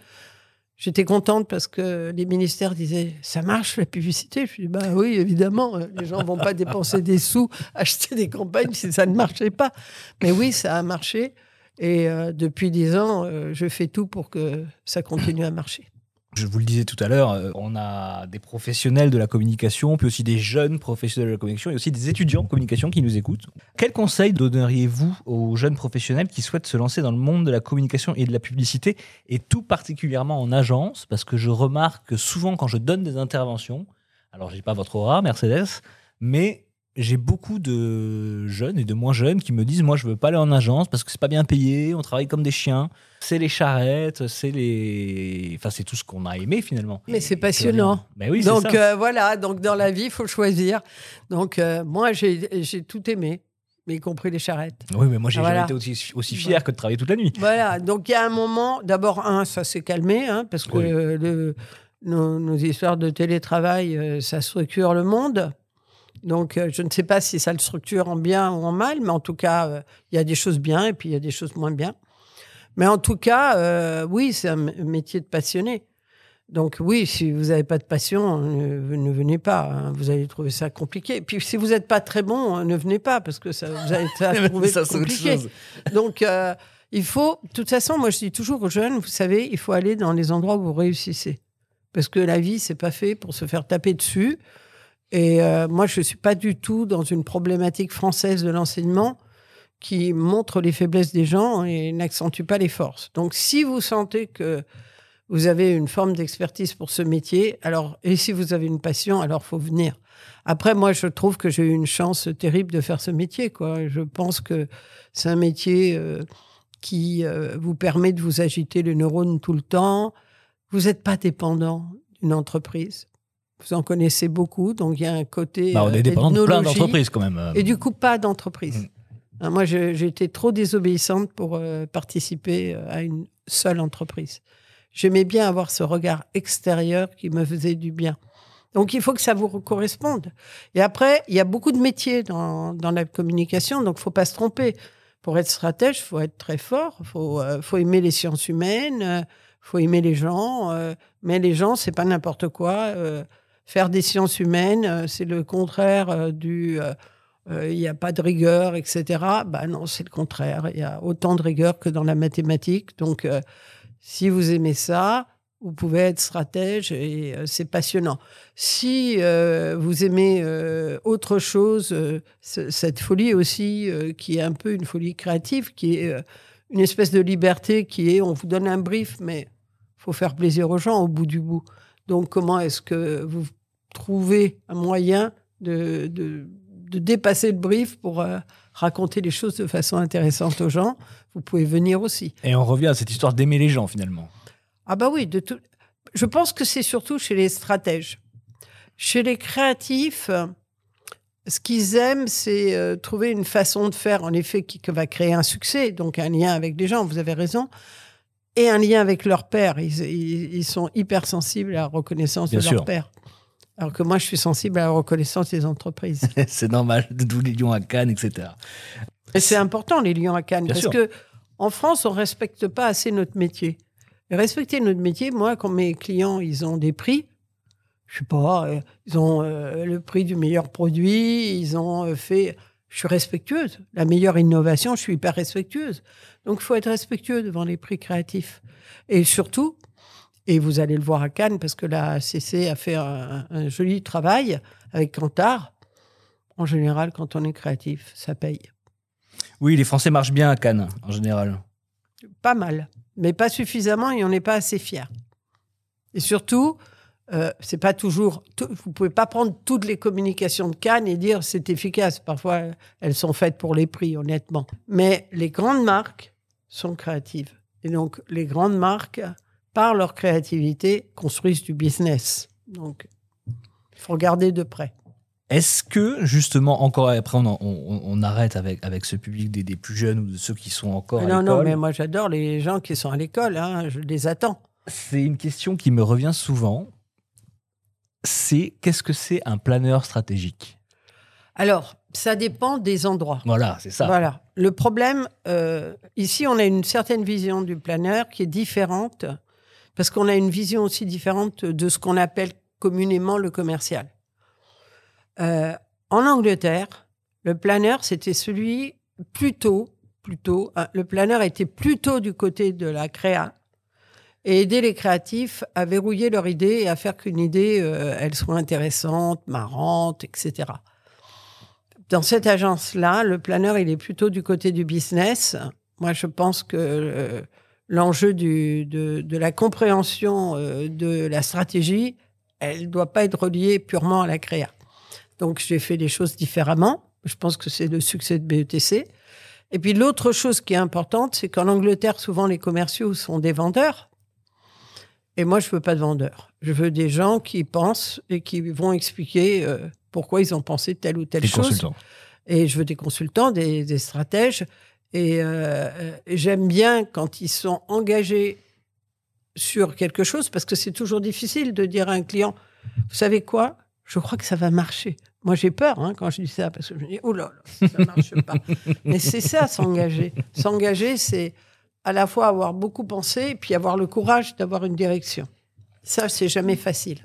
J'étais contente parce que les ministères disaient ça marche la publicité? Je dis bah oui évidemment, les gens vont pas (laughs) dépenser des sous acheter des campagnes si ça ne marchait pas. Mais oui ça a marché et euh, depuis dix ans euh, je fais tout pour que ça continue à marcher.
Je vous le disais tout à l'heure, euh, on a des professionnels de la communication, puis aussi des jeunes professionnels de la communication et aussi des étudiants en communication qui nous écoutent. Quel conseil donneriez-vous aux jeunes professionnels qui souhaitent se lancer dans le monde de la communication et de la publicité, et tout particulièrement en agence? Parce que je remarque que souvent quand je donne des interventions, alors je n'ai pas votre aura, Mercedes, mais j'ai beaucoup de jeunes et de moins jeunes qui me disent moi je veux pas aller en agence parce que c'est pas bien payé, on travaille comme des chiens, c'est les charrettes, c'est les enfin c'est tout ce qu'on a aimé finalement.
Mais c'est passionnant.
Mais oui,
donc
ça.
Euh, voilà, donc dans la vie, il faut choisir. Donc euh, moi j'ai tout aimé. Mais y compris les charrettes.
Oui, mais moi, j'ai jamais été aussi, aussi fier que de travailler toute la nuit.
Voilà, donc il y a un moment, d'abord, un, ça s'est calmé, hein, parce que le, nos, nos, histoires de télétravail, euh, ça structure le monde. Donc, euh, je ne sais pas si ça le structure en bien ou en mal, mais en tout cas, euh, il y a des choses bien et puis il y a des choses moins bien. Mais en tout cas, euh, oui, c'est un métier de passionné. Donc oui, si vous n'avez pas de passion, ne, venez pas. Hein. vous allez trouver ça compliqué. Puis si vous n'êtes pas très bon, ne venez pas parce que ça, vous allez (laughs) trouver ça compliqué. Donc il faut, de toute façon, moi je dis toujours aux jeunes, vous savez, il faut aller dans les endroits où vous réussissez. Parce que la vie, c'est pas fait pour se faire taper dessus. Et euh, moi, je ne suis pas du tout dans une problématique française de l'enseignement qui montre les faiblesses des gens et n'accentue pas les forces. Donc, si vous sentez que vous avez une forme d'expertise pour ce métier, alors, et si vous avez une passion, alors faut venir. Après, moi, je trouve que j'ai eu une chance terrible de faire ce métier. Quoi. Je pense que c'est un métier euh, qui euh, vous permet de vous agiter les neurones tout le temps. Vous n'êtes pas dépendant d'une entreprise. Vous en connaissez beaucoup, donc il y a un côté.
Bah, on est euh, dépendant de plein d'entreprises quand même. Euh.
Et du coup, pas d'entreprise. Mm. Hein, moi, été trop désobéissante pour euh, participer à une seule entreprise. J'aimais bien avoir ce regard extérieur qui me faisait du bien. Donc, il faut que ça vous corresponde. Et après, il y a beaucoup de métiers dans, dans la communication, donc il faut pas se tromper. Pour être stratège, il faut être très fort, il faut, faut aimer les sciences humaines, il faut aimer les gens. mais les gens, c'est pas n'importe quoi faire des sciences humaines, euh, c'est le contraire euh, du euh, il n'y a pas de rigueur, etc. Bah non, c'est le contraire. Il y a autant de rigueur que dans la mathématique. Donc, si vous aimez ça, vous pouvez être stratège et euh, c'est passionnant. Si euh, vous aimez euh, autre chose, cette folie aussi, qui est un peu une folie créative, qui est une espèce de liberté, qui est on vous donne un brief, mais faut faire plaisir aux gens au bout du bout. Donc comment est-ce que vous trouvez un moyen de, de, de dépasser le brief pour raconter les choses de façon intéressante aux gens? Vous pouvez venir aussi.
Et on revient à cette histoire d'aimer les gens finalement.
Ah bah oui, de tout. Je pense que c'est surtout chez les stratèges. Chez les créatifs, ce qu'ils aiment, c'est euh, trouver une façon de faire, en effet, qui, va créer un succès, donc un lien avec les gens, vous avez raison, et un lien avec leur père. Ils, sont hypersensibles à la reconnaissance de leur père. Alors que moi, je suis sensible à la reconnaissance des entreprises. (laughs)
c'est normal, d'où les lions à Cannes, etc.
Et c'est important, les lions à Cannes, parce que en France, on ne respecte pas assez notre métier respecter notre métier, moi, quand mes clients, ils ont des prix, je sais pas, euh, ils ont euh, le prix du meilleur produit, ils ont euh, fait. Je suis respectueuse. La meilleure innovation, je suis hyper respectueuse. Donc, il faut être respectueux devant les prix créatifs. Et surtout, et vous allez le voir à Cannes, parce que la CC a fait un, un joli travail avec Cantar. En général, quand on est créatif, ça paye.
Oui, les Français marchent bien à Cannes, en général.
Pas mal mais pas suffisamment et on n'est pas assez fier. Et surtout, euh, c'est pas toujours. Vous pouvez pas prendre toutes les communications de Cannes et dire c'est efficace. Parfois, elles sont faites pour les prix, honnêtement. Mais les grandes marques sont créatives. Et donc, les grandes marques, par leur créativité, construisent du business. Donc, il faut regarder de près.
Est-ce que, justement, encore après, on, arrête avec, avec ce public des, plus jeunes ou de ceux qui sont encore à
l'école Non, non, mais moi j'adore les gens qui sont à l'école, hein, je les attends.
C'est une question qui me revient souvent. C'est qu'est-ce que c'est un planeur stratégique?
Alors, ça dépend des endroits.
Voilà, c'est ça.
Voilà. Le problème, euh, ici, on a une certaine vision du planeur qui est différente, parce qu'on a une vision aussi différente de ce qu'on appelle communément le commercial. Euh, en Angleterre, le planeur, c'était celui plutôt, plutôt, hein, le planeur était plutôt du côté de la créa et aider les créatifs à verrouiller leur idée et à faire qu'une idée, euh, elle soit intéressante, marrante, etc. Dans cette agence-là, le planeur, il est plutôt du côté du business. Moi, je pense que euh, l'enjeu de, de, la compréhension de la stratégie, elle ne doit pas être reliée purement à la créa. Donc, j'ai fait les choses différemment. Je pense que c'est le succès de BETC. Et puis, l'autre chose qui est importante, c'est qu'en Angleterre, souvent, les commerciaux sont des vendeurs. Et moi, je veux pas de vendeurs. Je veux des gens qui pensent et qui vont expliquer euh, pourquoi ils ont pensé telle ou telle
des
chose.
Consultants.
Et je veux des consultants, des, stratèges. Et, euh, et j'aime bien quand ils sont engagés sur quelque chose, parce que c'est toujours difficile de dire à un client, vous savez quoi? Je crois que ça va marcher. Moi, j'ai peur hein, quand je dis ça, parce que je me dis, oh là là, ça ne marche pas. Mais c'est ça, s'engager. S'engager, c'est à la fois avoir beaucoup pensé, et puis avoir le courage d'avoir une direction. Ça, c'est jamais facile.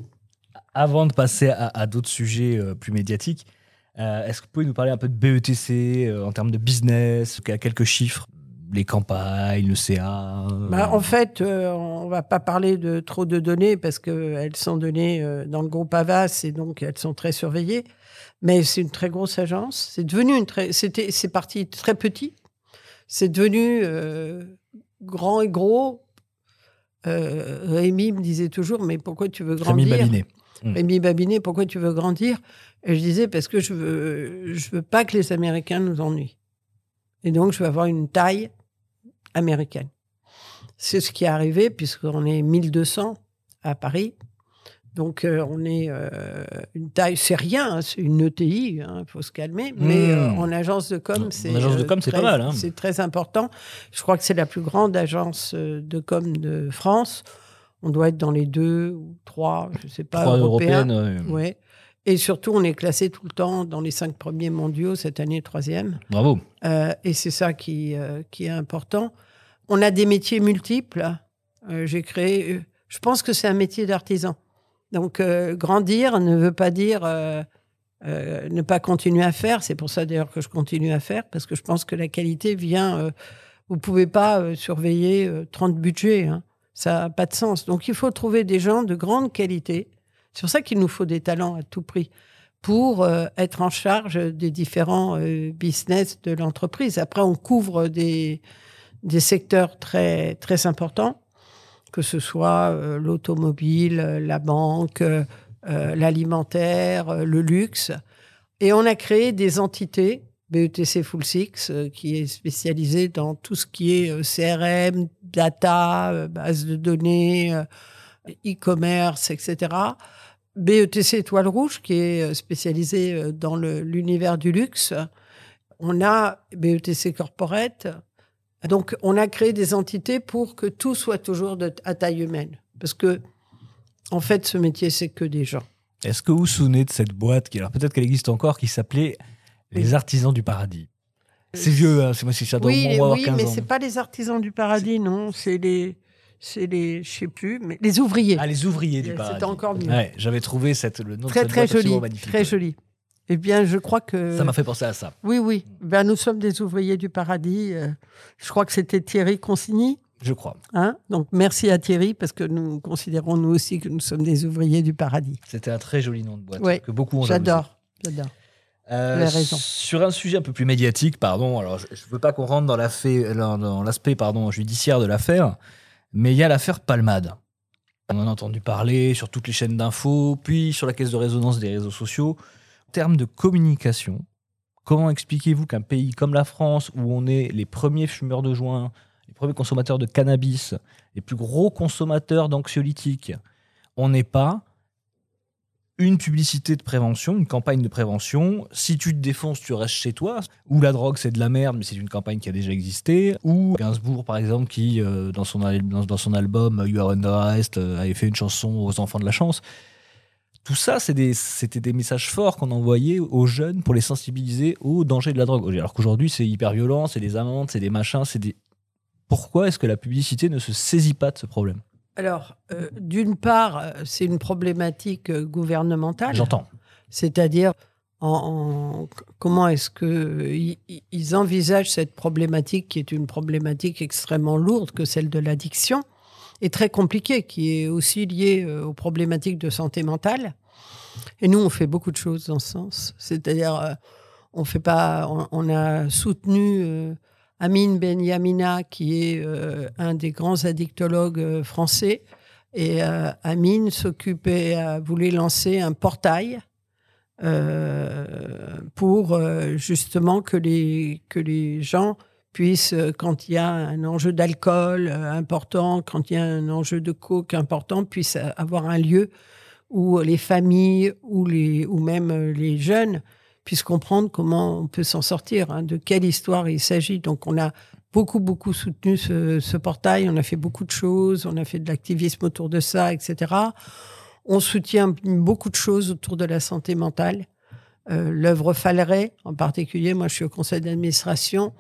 Avant de passer à, d'autres sujets euh, plus médiatiques, euh, est-ce que vous pouvez nous parler un peu de BETC euh, en termes de business, quelques chiffres? Les campagnes, le CA
bah, En fait, euh, on va pas parler de trop de données parce qu'elles sont données euh, dans le groupe Avas et donc elles sont très surveillées. Mais c'est une très grosse agence. C'est devenu une très, c'était, c'est parti très petit. C'est devenu euh, grand et gros. Rémi me disait toujours, mais pourquoi tu veux grandir
Rémi Babinet.
Rémi Babinet, pourquoi tu veux grandir Et je disais, parce que je veux, je veux pas que les Américains nous ennuient. Et donc, je veux avoir une taille américaine. C'est ce qui est arrivé puisqu'on est 1200 à Paris. Donc, euh, on est euh, une taille, c'est rien, hein, c'est une ETI, il hein, faut se calmer. Mais euh, hmm. en agence de com, c'est
pas mal. Hein.
C'est très important. Je crois que c'est la plus grande agence de com de France. On doit être dans les deux ou trois, je ne sais pas,
trois européennes.
Ouais. Et surtout, on est classé tout le temps dans les cinq premiers mondiaux, cette année troisième.
Bravo.
Euh, et c'est ça qui, euh, qui est important. On a des métiers multiples. Euh, j'ai créé. Je pense que c'est un métier d'artisan. Donc, grandir ne veut pas dire ne pas continuer à faire. C'est pour ça d'ailleurs que je continue à faire, parce que je pense que la qualité vient. vous pouvez pas surveiller 30 budgets. Hein. Ça n'a pas de sens. Donc il faut trouver des gens de grande qualité. C'est pour ça qu'il nous faut des talents à tout prix pour euh, être en charge des différents euh, business de l'entreprise. Après, on couvre des, des secteurs très, très importants, que ce soit euh, l'automobile, la banque, l'alimentaire, le luxe. Et on a créé des entités, BETC Full Six, qui est spécialisée dans tout ce qui est CRM, data, base de données, e-commerce, etc BETC Étoile Rouge, qui est euh, spécialisé euh, dans l'univers du luxe. On a BETC Corporate. Donc, on a créé des entités pour que tout soit toujours de, à taille humaine. Parce que, en fait, ce métier, c'est que des gens.
Est-ce que vous vous souvenez de cette boîte, qui, alors peut-être qu'elle existe encore, qui s'appelait Les Artisans du Paradis? C'est vieux, hein, c'est moi si ça doit
oui, oui, mais c'est pas les Artisans du Paradis, non. C'est les c'est les, je sais plus, mais les ouvriers.
Ah, les ouvriers du paradis.
C'était encore mieux.
Ouais, J'avais trouvé cette, le nom
très,
de cette
très joli,
magnifique.
Très joli. Eh bien, je crois que.
Ça m'a fait penser à ça.
Oui, oui. Ben, nous sommes des ouvriers du paradis. Euh, je crois que c'était Thierry Consigny.
Je crois.
Hein? Donc, merci à Thierry, parce que nous considérons, nous aussi, que nous sommes des ouvriers du paradis.
C'était un très joli nom de boîte que beaucoup ont
J'adore. J'adore.
Euh, sur un sujet un peu plus médiatique, pardon, alors je ne veux pas qu'on rentre dans l'aspect pardon judiciaire de l'affaire, mais il y a l'affaire Palmade. On en a entendu parler sur toutes les chaînes d'infos, puis sur la caisse de résonance des réseaux sociaux. En termes de communication, comment expliquez-vous qu'un pays comme la France, où on est les premiers fumeurs de joint, les premiers consommateurs de cannabis, les plus gros consommateurs d'anxiolytiques, on n'est pas une publicité de prévention, une campagne de prévention. Si tu te défonces, tu restes chez toi. Ou la drogue, c'est de la merde, mais c'est une campagne qui a déjà existé. Ou Gainsbourg, par exemple, qui, euh, dans, son, dans, son album You Are Under Arrest, euh, avait fait une chanson aux enfants de la chance. Tout ça, c'était des, messages forts qu'on envoyait aux jeunes pour les sensibiliser au danger de la drogue. Alors qu'aujourd'hui, c'est hyper violent, c'est des amendes, c'est des machins, c'est des... Pourquoi est-ce que la publicité ne se saisit pas de ce problème
alors, euh, d'une part, euh, c'est une problématique euh, gouvernementale.
J'entends.
C'est-à-dire, en, comment est-ce qu'ils envisagent cette problématique qui est une problématique extrêmement lourde que celle de l'addiction et très compliquée, qui est aussi liée aux problématiques de santé mentale. Et nous, on fait beaucoup de choses dans ce sens. C'est-à-dire, on fait pas, on, a soutenu Amine Ben Yamina, qui est euh, un des grands addictologues euh, français. Et euh, Amine s'occupait, voulait lancer un portail pour justement que les, que les gens puissent, quand il y a un enjeu d'alcool important, quand il y a un enjeu de coke important, puissent avoir un lieu où les familles ou, les, ou même les jeunes puisse comprendre comment on peut s'en sortir, hein, de quelle histoire il s'agit. Donc on a beaucoup, beaucoup soutenu ce, portail, on a fait beaucoup de choses, on a fait de l'activisme autour de ça, etc. On soutient beaucoup de choses autour de la santé mentale. Euh, L'œuvre Falleret, en particulier, moi je suis au conseil d'administration.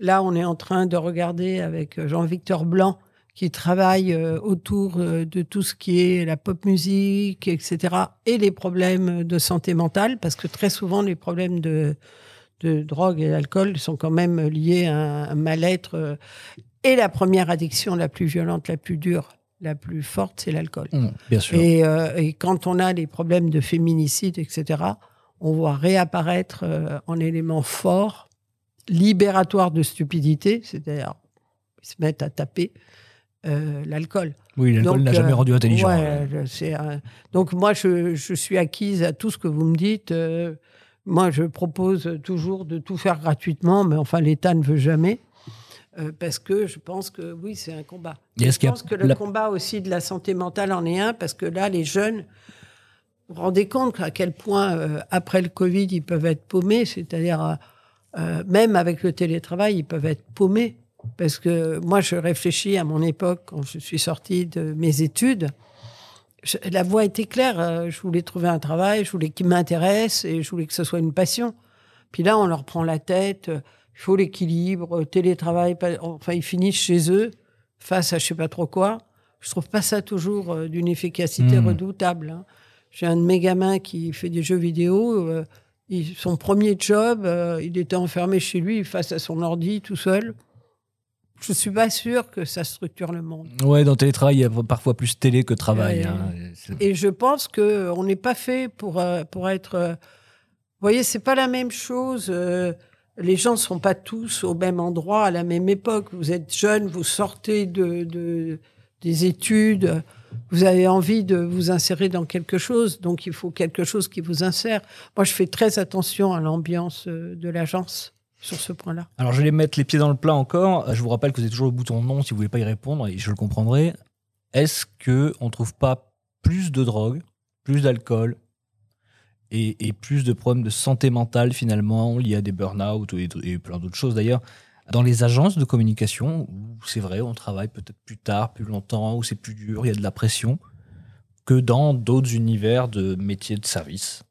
Là, on est en train de regarder avec Jean-Victor Blanc qui travaille euh, autour euh, de tout ce qui est la pop musique, etc., et les problèmes de santé mentale, parce que très souvent, les problèmes de, de drogue et d'alcool sont quand même liés à un mal-être. Euh, et la première addiction la plus violente, la plus dure, la plus forte, c'est l'alcool.
Mmh, bien sûr.
Et, et, quand on a les problèmes de féminicide, etc., on voit réapparaître en élément fort, libératoire de stupidité, c'est-à-dire ils se mettent à taper, euh, l'alcool.
Oui, l'alcool n'a jamais euh, rendu intelligent.
Donc moi, je, suis acquise à tout ce que vous me dites. Euh, moi, je propose toujours de tout faire gratuitement, mais enfin, l'État ne veut jamais. parce que je pense que oui, c'est un combat. je pense que le combat aussi de la santé mentale en est un, parce que là, les jeunes, vous vous rendez compte à quel point, après le Covid, ils peuvent être paumés, c'est-à-dire, même avec le télétravail, ils peuvent être paumés. Parce que moi, je réfléchis à mon époque, quand je suis sortie de mes études. la voie était claire. Euh, je voulais trouver un travail, je voulais qu'il m'intéresse et je voulais que ce soit une passion. Puis là, on leur prend la tête. Euh, il faut l'équilibre, télétravail. Enfin, ils finissent chez eux face à je sais pas trop quoi. Je trouve pas ça toujours euh, d'une efficacité mmh. redoutable. Hein. J'ai un de mes gamins qui fait des jeux vidéo. Son premier job, il était enfermé chez lui face à son ordi tout seul je suis pas sûr que ça structure le monde.
Ouais, dans le télétravail, il y a parfois plus télé que travail. Hein.
Et je pense que on n'est pas fait pour euh, pour être. euh, vous voyez, c'est pas la même chose. euh, les gens ne sont pas tous au même endroit à la même époque. Vous êtes jeune, vous sortez de, de des études, vous avez envie de vous insérer dans quelque chose, donc il faut quelque chose qui vous insère. Moi, je fais très attention à l'ambiance euh, de l'agence sur ce point-là.
Alors, je vais mettre les pieds dans le plat encore. Je vous rappelle que vous avez toujours le bouton non si vous voulez pas y répondre, et je le comprendrai. Est-ce que on trouve pas plus de drogue, plus d'alcool et, plus de problèmes de santé mentale finalement liés à des burn-out et plein d'autres choses d'ailleurs? Dans les agences de communication où c'est vrai, on travaille peut-être plus tard, plus longtemps, où c'est plus dur, il y a de la pression, que dans d'autres univers de métiers de service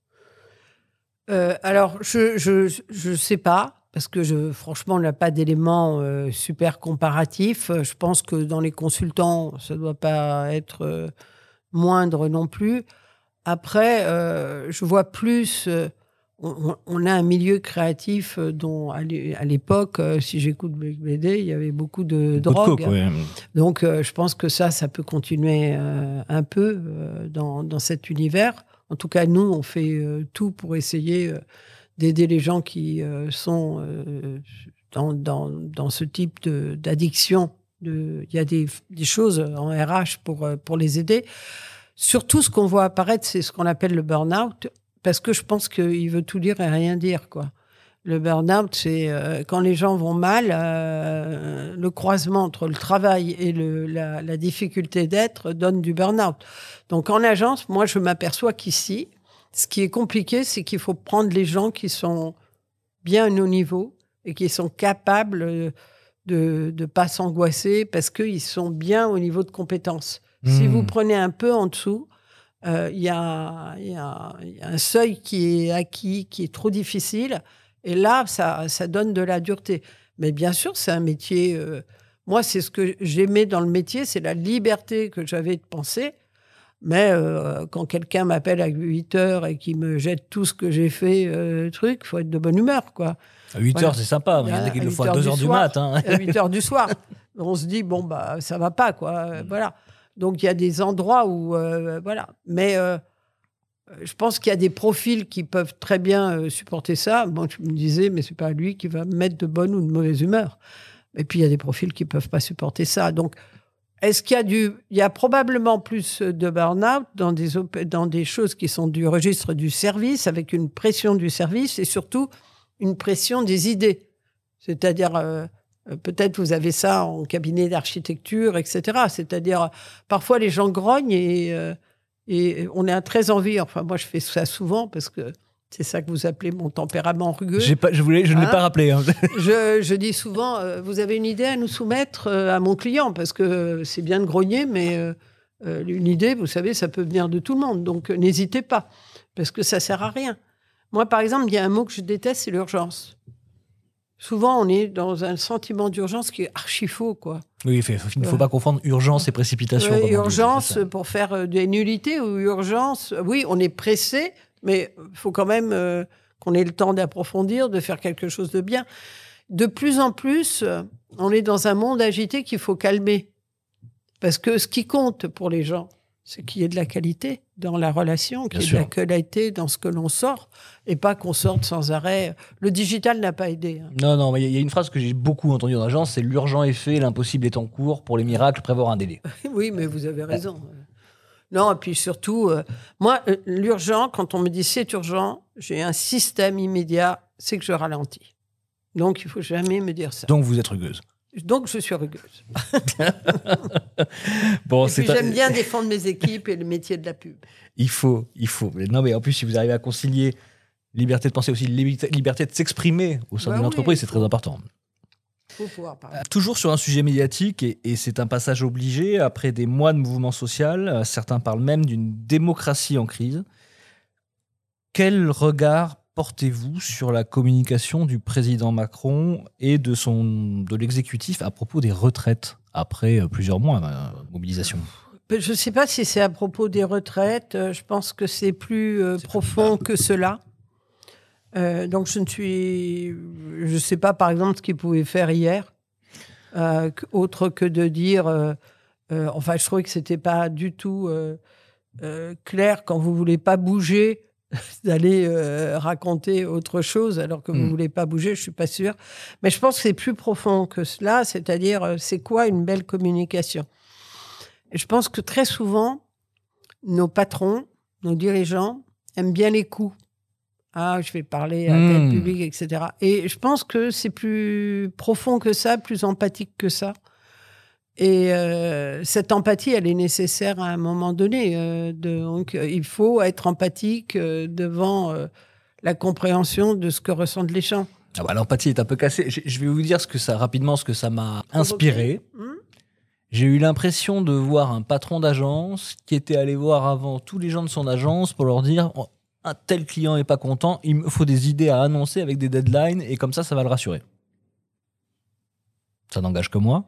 Euh, alors, je je je sais pas parce que franchement, on n'a pas d'éléments euh, super comparatifs. Euh, Je pense que dans les consultants, ça doit pas être moindre non plus. Après, je vois plus. On, on a un milieu créatif euh, dont à l'é- à l'époque, euh, si j'écoute BD, il y avait beaucoup de drogue.
ouais.
Donc, euh, je pense que ça, ça peut continuer un peu dans, dans cet univers. En tout cas, nous, on fait tout pour essayer d'aider les gens qui sont dans, dans, dans ce type d'addiction. Il y a des, des choses en RH pour, pour les aider. Surtout, ce qu'on voit apparaître, c'est ce qu'on appelle le burn-out, parce que je pense qu'il veut tout dire et rien dire, quoi. Le burn-out, c'est euh, quand les gens vont mal, euh, le croisement entre le travail et le, la, la difficulté d'être donne du burn-out. Donc en agence, moi, je m'aperçois qu'ici, ce qui est compliqué, c'est qu'il faut prendre les gens qui sont bien au niveau et qui sont capables de ne pas s'angoisser parce qu'ils sont bien au niveau de compétences. Si
Hmm.
vous prenez un peu en dessous, euh, il y, a, y y un seuil qui est acquis, qui est trop difficile. Et là, ça, ça donne de la dureté. Mais bien sûr, c'est un métier. euh, moi, c'est ce que j'aimais dans le métier, c'est la liberté que j'avais de penser. Mais euh, quand quelqu'un m'appelle à 8 heures et qui me jette tout ce que j'ai fait, euh, truc, faut être de bonne humeur, quoi.
À 8
Voilà.
heures, c'est sympa, mais il y en a qui le
8
font à
heures
2
du
heures du
soir.
mat. hein.
à 8 heures du soir. On se dit, bon, bah, ça va pas, quoi. Euh, (laughs) Voilà. Donc, il y a des endroits où, euh, voilà. Mais euh, je pense qu'il y a des profils qui peuvent très bien euh, supporter ça. Bon, je me disais, mais c'est pas lui qui va me mettre de bonne ou de mauvaise humeur. Et puis, il y a des profils qui peuvent pas supporter ça. Donc, est-ce qu'il y a du. Il y a probablement plus de burn-out dans des, dans des choses qui sont du registre du service, avec une pression du service et surtout une pression des idées. C'est-à-dire, peut-être vous avez ça en cabinet d'architecture, etc. C'est-à-dire, euh, parfois les gens grognent et, euh, et on a très envie. Enfin, moi, je fais ça souvent parce que c'est ça que vous appelez mon tempérament rugueux.
Pas, je voulais, je ne l'ai
Hein
pas rappelé. hein. (laughs)
Je, je dis souvent, euh, vous avez une idée à nous soumettre euh, à mon client, parce que c'est bien de grogner, mais euh, euh, une idée, vous savez, ça peut venir de tout le monde. Donc euh, n'hésitez pas, parce que ça sert à rien. Moi, par exemple, il y a un mot que je déteste, c'est l'urgence. Souvent, on est dans un sentiment d'urgence qui est archi faux, quoi.
Oui, il ne faut
Ouais.
pas confondre urgence et précipitation.
Ouais,
dit,
urgence pour faire euh, des nullités ou urgence. Oui, on est pressé, mais il faut quand même euh, qu'on ait le temps d'approfondir, de faire quelque chose de bien. De plus en plus, on est dans un monde agité qu'il faut calmer. Parce que ce qui compte pour les gens, c'est qu'il y ait de la qualité dans la relation, qu'il y ait de la qualité dans ce que l'on sort, et pas qu'on sorte sans arrêt. Le digital n'a pas aidé. hein.
Non, non, mais il y a- il y a une phrase que j'ai beaucoup entendue en agence, c'est l'urgent est fait, l'impossible est en cours. Pour les miracles, prévoir un délai. (laughs)
Oui, mais vous avez raison. Non, et puis surtout, euh, moi, euh, l'urgent, quand on me dit c'est urgent, j'ai un système immédiat, c'est que je ralentis. Donc, il faut jamais me dire ça.
Donc vous êtes rugueuse.
Donc, je suis rugueuse. (laughs)
Bon,
et puis, j'aime bien défendre mes équipes et le métier de la pub.
Il faut, il faut. Mais non, mais en plus, si vous arrivez à concilier liberté de penser aussi, liberté liberté de s'exprimer au sein
Bah
d'une
oui,
entreprise, c'est très important.
Il faut pouvoir parler.
Toujours sur un sujet médiatique, et, et c'est un passage obligé, après des mois de mouvement social, euh, certains parlent même d'une démocratie en crise. Quel regard portez-vous sur la communication du président Macron et de, son, de l'exécutif à propos des retraites après euh, plusieurs mois de mobilisation?
Je ne sais pas si c'est à propos des retraites. euh, Je pense que c'est plus euh, profond que cela. Euh, donc, je ne suis. Je ne sais pas, par exemple, ce qu'ils pouvaient faire hier. euh, autre que de dire. euh, enfin, je trouvais que c'était pas du tout clair quand vous voulez pas bouger (laughs) d'aller euh, raconter autre chose alors que vous
Mm.
voulez pas bouger. Je suis pas sûre. Mais je pense que c'est plus profond que cela. C'est-à-dire, euh, c'est quoi une belle communication? Et Je pense que très souvent, nos patrons, nos dirigeants aiment bien les coups. Ah, je vais parler à tel
Hmm.
public, etc. Et je pense que c'est plus profond que ça, plus empathique que ça. Et euh, cette empathie, elle est nécessaire à un moment donné. euh, de- donc, euh, il faut être empathique devant la compréhension de ce que ressentent les gens.
Ah bah, L'empathie est un peu cassée. Je je vais vous dire ce que ça, rapidement ce que ça m'a inspiré.
Hmm
J'ai eu l'impression de voir un patron d'agence qui était allé voir avant tous les gens de son agence pour leur dire Oh, un tel client est pas content, il me faut des idées à annoncer avec des deadlines et comme ça, ça va le rassurer. Ça n'engage que moi,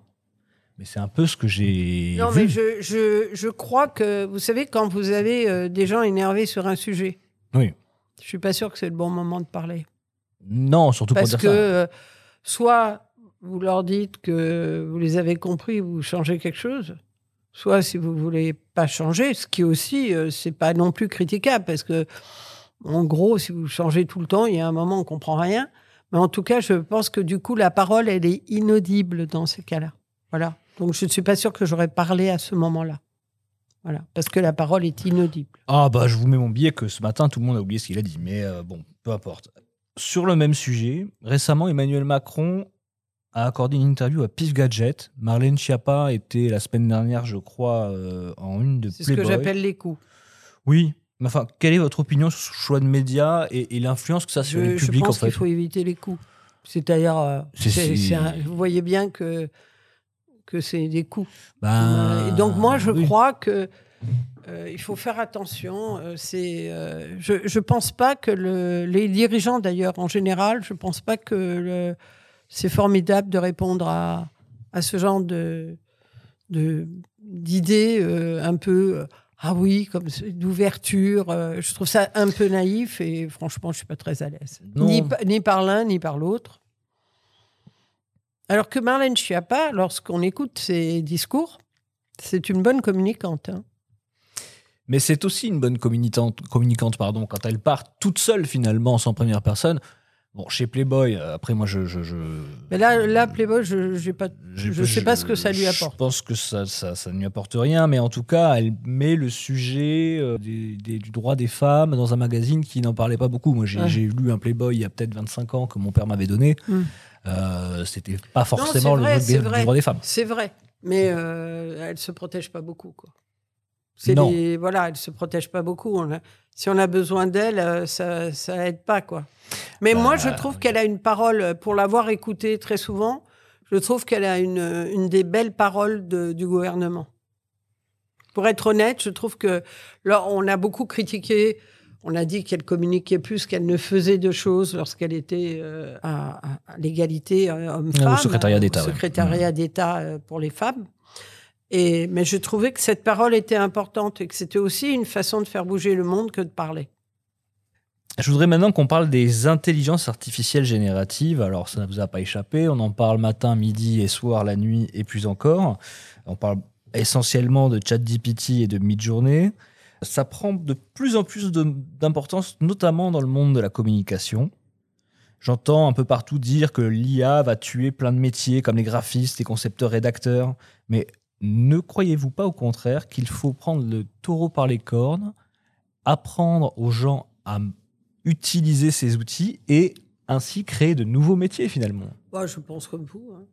mais c'est un peu ce que j'ai
Non,
vu.
mais je, je, je crois que, vous savez, quand vous avez euh, des gens énervés sur un sujet,
Oui.
je suis pas sûr que c'est le bon moment de parler.
Non, surtout
Parce
pour
que
dire ça.
euh, soit vous leur dites que vous les avez compris, vous changez quelque chose, soit si vous voulez pas changer, ce qui aussi, euh, c'est pas non plus critiquable, parce que en gros, si vous changez tout le temps, il y a un moment où on comprend rien. Mais en tout cas, je pense que du coup, la parole, elle est inaudible dans ces cas-là. Voilà. Donc, je ne suis pas sûre que j'aurais parlé à ce moment-là. Voilà. Parce que la parole est inaudible.
Ah bah je vous mets mon billet que ce matin tout le monde a oublié ce qu'il a dit, mais euh, bon, peu importe. Sur le même sujet, récemment Emmanuel Macron a accordé une interview à Pif Gadget. Marlène Schiappa était la semaine dernière, je crois, euh, en une de
C'est ce
Playboy.
que j'appelle les coups.
Oui, mais enfin, quelle est votre opinion sur ce choix de médias et, et l'influence que ça a sur
Je,
les
je
publics en
pense
fait?
qu'il faut éviter les coups. C'est-à-dire, euh, vous voyez bien que, que c'est des coups.
Ben,
Et donc moi, je
oui.
crois que euh, il faut faire attention. euh, c'est, euh, je je pense pas que le, les dirigeants d'ailleurs en général, je pense pas que le- c'est formidable de répondre à, à ce genre de de- d'idées euh, un peu euh, ah oui comme d'ouverture. euh, je trouve ça un peu naïf et franchement, je suis pas très à l'aise. Ni par l'un ni par l'autre. Alors que Marlène Schiappa, lorsqu'on écoute ses discours, c'est une bonne communicante. hein.
Mais c'est aussi une bonne communicante, communicante pardon, quand elle part toute seule finalement, sans première personne. Bon, chez Playboy, euh, après moi je... je, je-
Mais là, là Playboy, je j'ai pas. je sais pas ce que ça lui
Je
apporte.
pense que ça, ça, ça ne lui apporte rien, mais en tout cas, elle met le sujet euh, des- des- du droit des femmes dans un magazine qui n'en parlait pas beaucoup. Moi, j'ai
Ouais.
lu un Playboy il y a peut-être 25 ans que mon père m'avait donné.
Mm.
Euh, C'était pas forcément
vrai,
le droit des femmes.
C'est vrai, mais euh, elle se protège pas beaucoup, quoi. C'est
Non.
les- voilà, elle se protège pas beaucoup. On a- si on a besoin d'elle, euh, ça, ça aide pas, quoi. Mais moi, je
Bah,
trouve qu'elle a une parole, pour l'avoir écoutée très souvent, je trouve qu'elle a une, une des belles paroles de- du gouvernement. Pour être honnête, je trouve que là, on a beaucoup critiqué. On a dit qu'elle communiquait plus qu'elle ne faisait de choses lorsqu'elle était euh, à, l'égalité euh, homme-femme.
Ah, au secrétariat d'État,
au
ouais.
secrétariat d'État euh, pour les femmes. Mais je trouvais que cette parole était importante et que c'était aussi une façon de faire bouger le monde que de parler.
Je voudrais maintenant qu'on parle des intelligences artificielles génératives. Alors, ça ne vous a pas échappé. On en parle matin, midi et soir, la nuit et plus encore. On parle essentiellement de ChatGPT et de Midjourney. Ça prend de plus en plus d'importance, notamment dans le monde de la communication. J'entends un peu partout dire que l'IA va tuer plein de métiers comme les graphistes, les concepteurs, rédacteurs. Mais ne croyez-vous pas au contraire qu'il faut prendre le taureau par les cornes, apprendre aux gens à utiliser ces outils et ainsi créer de nouveaux métiers finalement?
Moi, je pense comme vous. hein.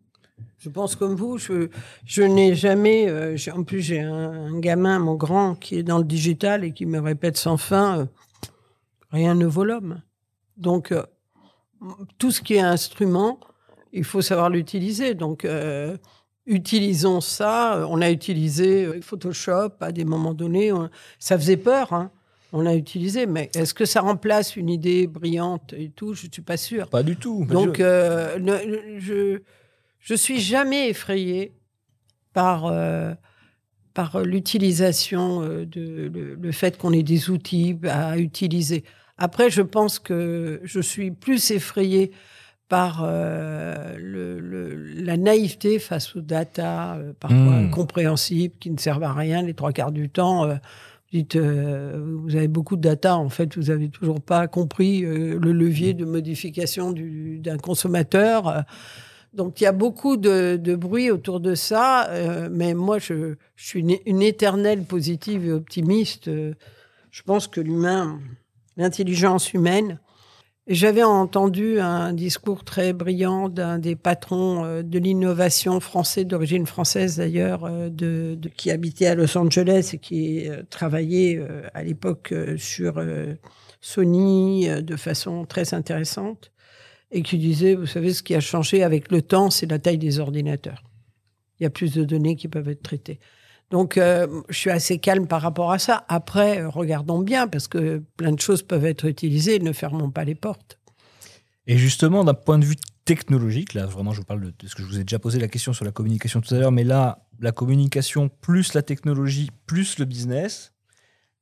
Je pense comme vous. Je, je n'ai jamais. euh, en plus, j'ai un, gamin, mon grand, qui est dans le digital et qui me répète sans fin euh, rien ne vaut l'homme. Donc, euh, tout ce qui est instrument, il faut savoir l'utiliser. Donc, utilisons ça. On a utilisé euh, Photoshop à des moments donnés. On- ça faisait peur. hein. On l'a utilisé. Mais est-ce que ça remplace une idée brillante et tout? Je ne suis pas sûre.
Pas du tout.
Donc, euh, ne- ne- je je suis jamais effrayée par euh, par l'utilisation euh, de le, le fait qu'on ait des outils à utiliser. Après, je pense que je suis plus effrayée par euh, le, le- la naïveté face aux data, euh, parfois
Mm.
incompréhensibles, qui ne servent à rien les trois quarts du temps. euh, vous dites, vous avez beaucoup de data, en fait, vous avez toujours pas compris le levier de modification du- d'un consommateur. donc il y a beaucoup de, de bruit autour de ça, mais moi je, je suis une, une éternelle positive et optimiste. je pense que l'humain, l'intelligence humaine, J'avais entendu un discours très brillant d'un des patrons euh, de l'innovation français, d'origine française d'ailleurs, euh, qui habitait à Los Angeles et qui euh, travaillait à l'époque sur Sony de façon très intéressante, et qui disait, vous savez, ce qui a changé avec le temps, c'est la taille des ordinateurs. Il y a plus de données qui peuvent être traitées. Donc, euh, je suis assez calme par rapport à ça. Après, euh, regardons bien, parce que plein de choses peuvent être utilisées. Ne fermons pas les portes.
Et justement, d'un point de vue technologique, là, vraiment, je vous parle de, ce que je vous ai déjà posé la question sur la communication tout à l'heure, mais là, la communication plus la technologie plus le business,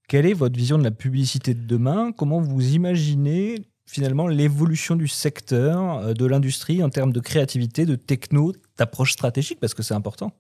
quelle est votre vision de la publicité de demain? Comment vous imaginez finalement l'évolution du secteur, euh, de l'industrie en termes de créativité, de techno, d'approche stratégique, parce que c'est important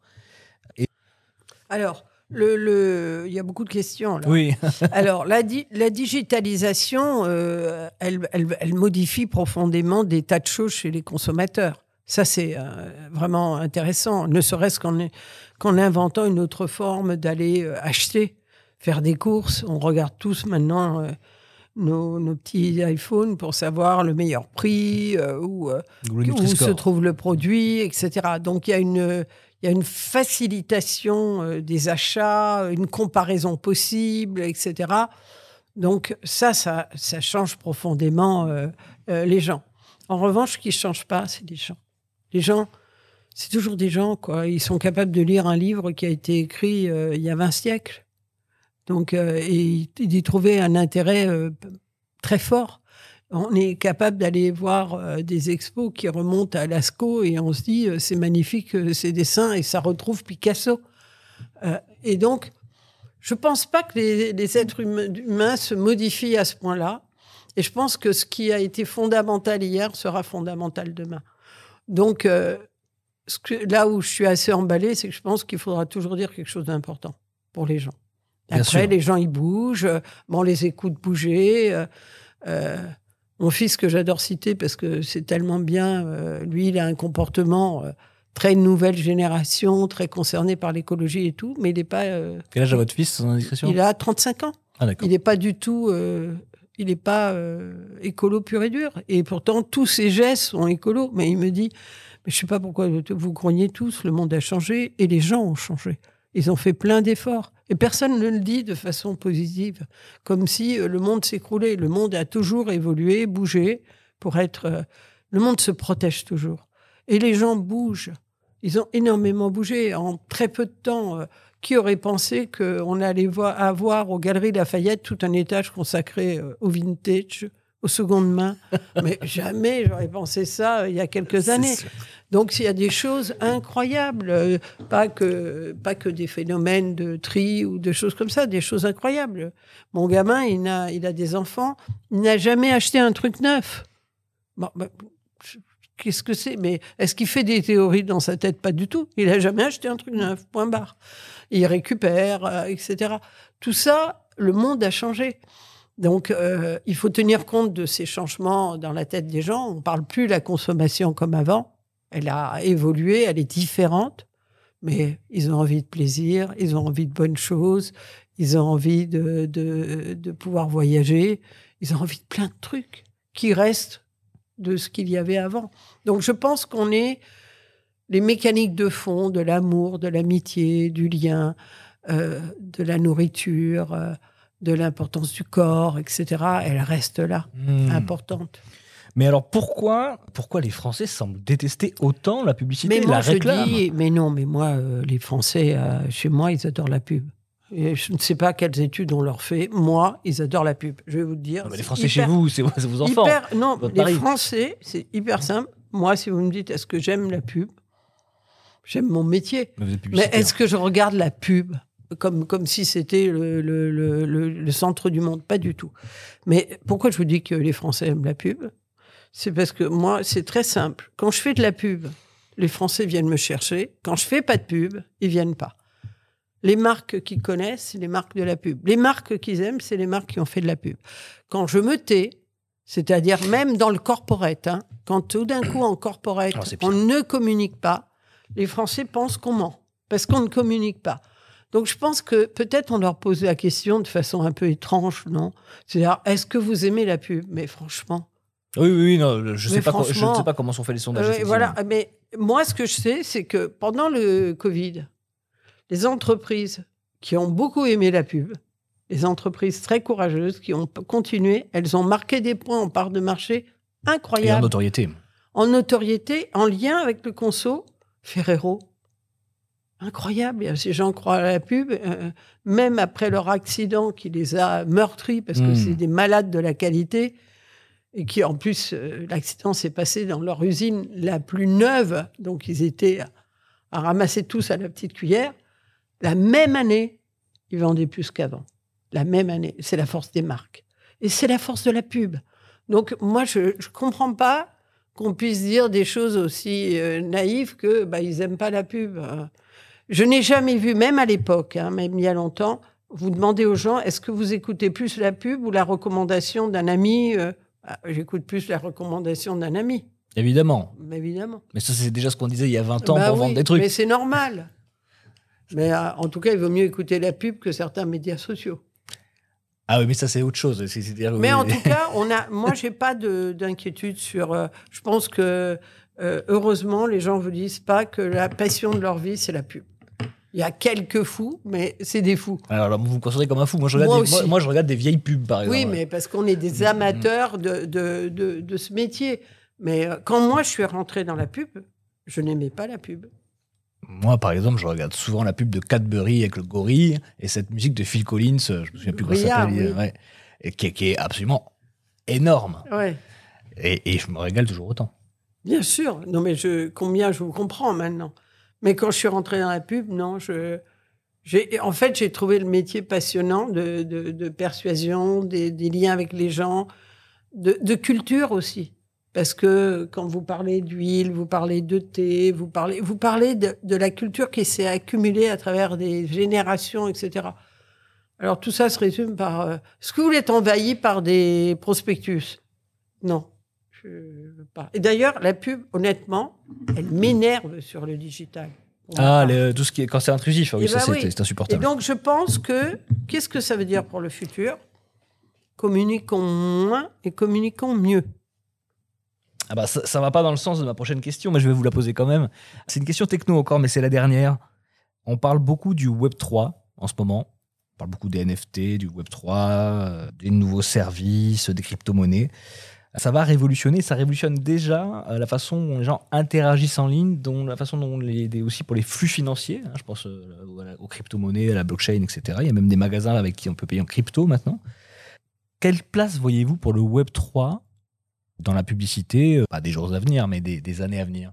Alors, le, le- il y a beaucoup de questions. Là.
Oui. (laughs)
Alors, la, di- la digitalisation, euh, elle, elle- elle modifie profondément des tas de choses chez les consommateurs. Ça, c'est euh, vraiment intéressant, ne serait-ce qu'en inventant une autre forme d'aller euh, acheter, faire des courses. On regarde tous maintenant nos, nos petits iPhones pour savoir le meilleur prix, où, où se trouve le produit, etc. Donc il y a une, il y a une facilitation euh, des achats, une comparaison possible, etc. Donc ça, ça, ça change profondément euh, euh, les gens. En revanche, ce qui ne change pas, c'est les gens. Les gens, c'est toujours des gens, quoi. Ils sont capables de lire un livre qui a été écrit il y a 20 siècles. Donc, et d'y trouver un intérêt très fort. On est capable d'aller voir euh, des expos qui remontent à Lascaux et on se dit euh, c'est magnifique euh, ces dessins et ça retrouve Picasso. Euh, et donc, je pense pas que les, les êtres humains, humains se modifient à ce point-là. Et je pense que ce qui a été fondamental hier sera fondamental demain. Donc, euh, ce que- là où je suis assez emballée, c'est que je pense qu'il faudra toujours dire quelque chose d'important pour les gens. Après, les gens, ils bougent. bon, on les écoute bouger. euh, mon fils, que j'adore citer parce que c'est tellement bien, euh, lui, il a un comportement euh, très nouvelle génération, très concerné par l'écologie et tout, mais il n'est pas. euh,
Quel âge a votre fils, sans indiscrétion?
Il a 35 ans.
Ah.
Il n'est pas du tout. il n'est pas écolo pur et dur. Et pourtant, tous ses gestes sont écolos. Mais il me dit mais Je ne sais pas pourquoi vous grognez tous, le monde a changé et les gens ont changé. Ils ont fait plein d'efforts. Et personne ne le dit de façon positive, comme si euh, le monde s'écroulait. Le monde a toujours évolué, bougé, pour être. euh, le monde se protège toujours. Et les gens bougent. Ils ont énormément bougé en très peu de temps. euh, qui aurait pensé qu'on allait voir, avoir aux Galeries Lafayette tout un étage consacré au vintage, aux secondes mains (laughs) Mais jamais j'aurais pensé ça euh, il y a quelques années.
Sûr.
Donc il y a des choses incroyables, euh, pas que pas que des phénomènes de tri ou de choses comme ça, des choses incroyables. Mon gamin, il a il a des enfants, il n'a jamais acheté un truc neuf. Bon, ben, Qu'est-ce que c'est? Mais est-ce qu'il fait des théories dans sa tête? Pas du tout. Il n'a jamais acheté un truc neuf. Point barre. Il récupère, euh, etc. Tout ça, le monde a changé. Donc, euh, il faut tenir compte de ces changements dans la tête des gens. On ne parle plus de la consommation comme avant. Elle a évolué, elle est différente. Mais ils ont envie de plaisir, ils ont envie de bonnes choses, ils ont envie de, de, pouvoir voyager, ils ont envie de plein de trucs qui restent de ce qu'il y avait avant. Donc, je pense qu'on est les mécaniques de fond de l'amour, de l'amitié, du lien, euh, de la nourriture, euh, de l'importance du corps, etc. Elles restent là,
Hmm.
importantes.
Mais alors pourquoi, pourquoi les Français semblent détester autant la publicité,
Mais moi,
la
je
réclame?
dis, mais non, mais moi, euh, les Français, euh, chez moi, ils adorent la pub. Et je ne sais pas quelles études on leur fait. Moi, ils adorent la pub. Je vais vous dire.
Bah, Les Français
hyper-
chez vous, c'est vos enfants.
hyper- non, les. Français, c'est hyper simple. Moi, si vous me dites, est-ce que j'aime la pub? J'aime mon métier.
Mais
Mais est-ce que je regarde la pub? Comme, comme si c'était le, le- le- le- le centre du monde Pas du tout. Mais pourquoi je vous dis que les Français aiment la pub? C'est parce que moi, c'est très simple. Quand je fais de la pub, les Français viennent me chercher. Quand je fais pas de pub, ils viennent pas. Les marques qu'ils connaissent, c'est les marques de la pub. Les marques qu'ils aiment, c'est les marques qui ont fait de la pub. Quand je me tais, c'est-à-dire même dans le corporate, hein, quand tout d'un coup en corporate,
pire.
on ne communique pas, les Français pensent qu'on ment parce qu'on ne communique pas. Donc je pense que peut-être on leur pose la question de façon un peu étrange, non? C'est-à-dire, est-ce que vous aimez la pub? Mais franchement,
Oui, oui, oui, non, je, sais pas, co- je ne sais pas comment sont faits les sondages.
euh, voilà. Mais moi, ce que je sais, c'est que pendant le Covid, les entreprises qui ont beaucoup aimé la pub, les entreprises très courageuses qui ont continué, elles ont marqué des points en part de marché
Et en
incroyables,
notoriété.
en notoriété, en lien avec le conso. Ferrero, incroyable. Ces gens croient à la pub, euh, même après leur accident qui les a meurtris parce que
Mm.
c'est des malades de la qualité et qui en plus euh, l'accident s'est passé dans leur usine la plus neuve, donc ils étaient à, à ramasser tous à la petite cuillère. La même année, ils vendaient plus qu'avant. La même année, c'est la force des marques et c'est la force de la pub. Donc moi je ne comprends pas qu'on puisse dire des choses aussi euh, naïves que bah, ils aiment pas la pub. Je n'ai jamais vu, même à l'époque, hein, même il y a longtemps, vous demandez aux gens est-ce que vous écoutez plus la pub ou la recommandation d'un ami Euh, ah, J'écoute plus la recommandation d'un ami,
Évidemment.
mais évidemment.
Mais ça, c'est déjà ce qu'on disait il y a 20 ans
Bah
pour
oui,
vendre des trucs.
Mais c'est normal. Mais euh, en tout cas, il vaut mieux écouter la pub que certains médias sociaux.
Ah oui, mais ça, c'est autre chose.
Mais en tout cas, (laughs) on a, moi, j'ai pas de- d'inquiétude sur. euh, je pense que heureusement, les gens vous disent pas que la passion de leur vie, c'est la pub. Il y a quelques fous, mais c'est des fous.
Alors, alors, vous me considérez comme un fou. Moi, je regarde,
Moi
des, moi,
aussi.
moi, je regarde des vieilles pubs, par exemple.
Oui, mais parce qu'on est des amateurs de, de, de, de ce métier. Mais euh, quand moi, je suis rentrée dans la pub, je n'aimais pas la pub.
Moi, par exemple, je regarde souvent la pub de Cadbury avec le gorille et cette musique de Phil Collins, euh, je me souviens plus comment ça s'appelle,
oui.
ouais, et qui, est- qui est absolument énorme.
Ouais.
Et, et je me régale toujours autant.
Bien sûr. Non, mais je, combien je vous comprends maintenant. Mais quand je suis rentrée dans la pub, non, je. En fait, j'ai trouvé le métier passionnant de, de- persuasion, des, liens avec les gens, de, culture aussi. Parce que quand vous parlez d'huile, vous parlez de thé, vous parlez, vous parlez de, de la culture qui s'est accumulée à travers des générations, etc. Alors tout ça se résume par... euh, Est-ce que vous êtes envahi par des prospectus? Non. Je veux pas. Et d'ailleurs, la pub, honnêtement, elle m'énerve sur le digital.
Ah, le- tout ce qui est cancer intrusif, oui,
Eh ben
c'est
oui.
c'est
Et
insupportable.
donc, je pense que, qu'est-ce que ça veut dire pour le futur? Communiquons moins et communiquons mieux.
Ah bah, ça, ça va pas dans le sens de ma prochaine question, mais je vais vous la poser quand même. C'est une question techno encore, mais c'est la dernière. On parle beaucoup du Web 3 en ce moment. On parle beaucoup des NFT, du Web 3, euh, des nouveaux services, des crypto-monnaies. Ça va révolutionner, ça révolutionne déjà euh, la façon dont les gens interagissent en ligne, dont la façon dont les, des- aussi pour les flux financiers. hein, je pense euh, aux crypto-monnaies, à la blockchain, etc. Il y a même des magasins avec qui on peut payer en crypto maintenant. Quelle place voyez-vous pour le Web 3 dans la publicité, euh, pas des jours à venir, mais des, années à venir?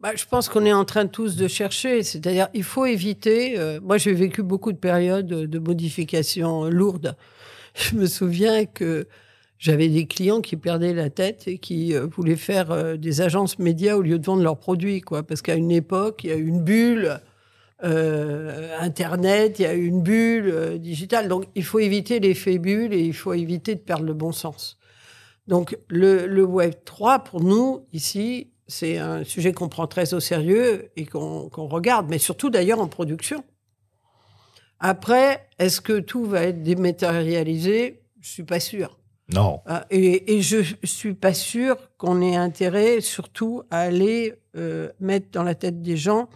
Bah, je pense qu'on est en train tous de chercher. C'est-à-dire, il faut éviter. moi, j'ai vécu beaucoup de périodes de modifications lourdes. Je me souviens que j'avais des clients qui perdaient la tête et qui euh, voulaient faire euh, des agences médias au lieu de vendre leurs produits, quoi. Parce qu'à une époque, il y a eu une bulle. euh, Internet, il y a eu une bulle digitale. Donc, il faut éviter l'effet bulle et il faut éviter de perdre le bon sens. Donc, le, Web 3, pour nous, ici, c'est un sujet qu'on prend très au sérieux et qu'on regarde, mais surtout d'ailleurs en production. Après, est-ce que tout va être dématérialisé? Je suis pas sûr.
Non.
Ah, Et, et je suis pas sûr qu'on ait intérêt, surtout, à aller euh, mettre dans la tête des gens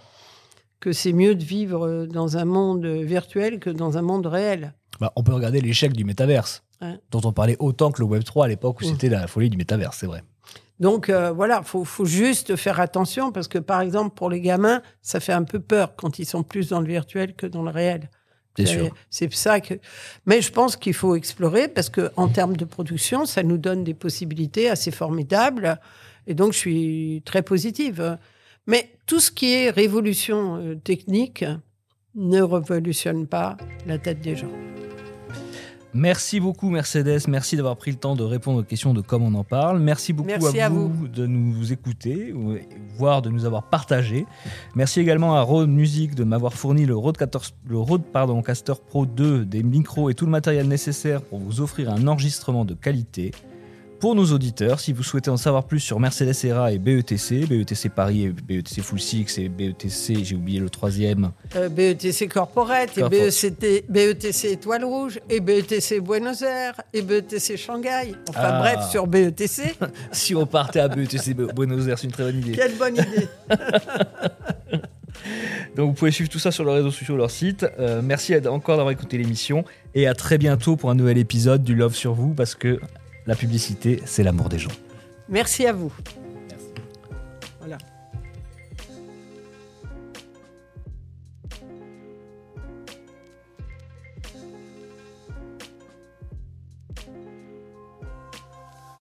que c'est mieux de vivre dans un monde virtuel que dans un monde réel.
Bah, on peut regarder l'échec du métaverse, dont on parlait autant que le Web 3 à l'époque où
Mm.
c'était la folie du métaverse, c'est vrai.
Donc euh, voilà, faut, faut juste faire attention parce que par exemple pour les gamins, ça fait un peu peur quand ils sont plus dans le virtuel que dans le réel.
C'est
ça que. Mais je pense qu'il faut explorer parce que en termes de production, ça nous donne des possibilités assez formidables. Et donc je suis très positive. Mais tout ce qui est révolution euh, technique ne révolutionne pas la tête des gens.
Merci beaucoup Mercedes, merci d'avoir pris le temps de répondre aux questions de comme on en parle. Merci beaucoup
Merci
à,
à
vous, de nous écouter, ou- voire de nous avoir partagé. Merci également à Rode Music de m'avoir fourni le Rode, 14 le Rode pardon, Caster Pro 2, des micros et tout le matériel nécessaire pour vous offrir un enregistrement de qualité. Pour nos auditeurs, si vous souhaitez en savoir plus sur Mercedes ERA et BETC, BETC Paris et BETC Full Six et BETC, j'ai oublié le troisième,
Euh, BETC Corporate, et. BECT, BETC Étoile Rouge, et BETC Buenos Aires, et BETC Shanghai. Enfin
Ah.
bref, sur BETC,
si on partait à BETC Buenos Aires, c'est une très bonne idée.
quelle bonne idée.
Donc vous pouvez suivre tout ça sur leurs réseaux sociaux, leur site. Euh, merci encore d'avoir écouté l'émission et à très bientôt pour un nouvel épisode du Love sur vous parce que la publicité, c'est l'amour des gens.
Merci à vous.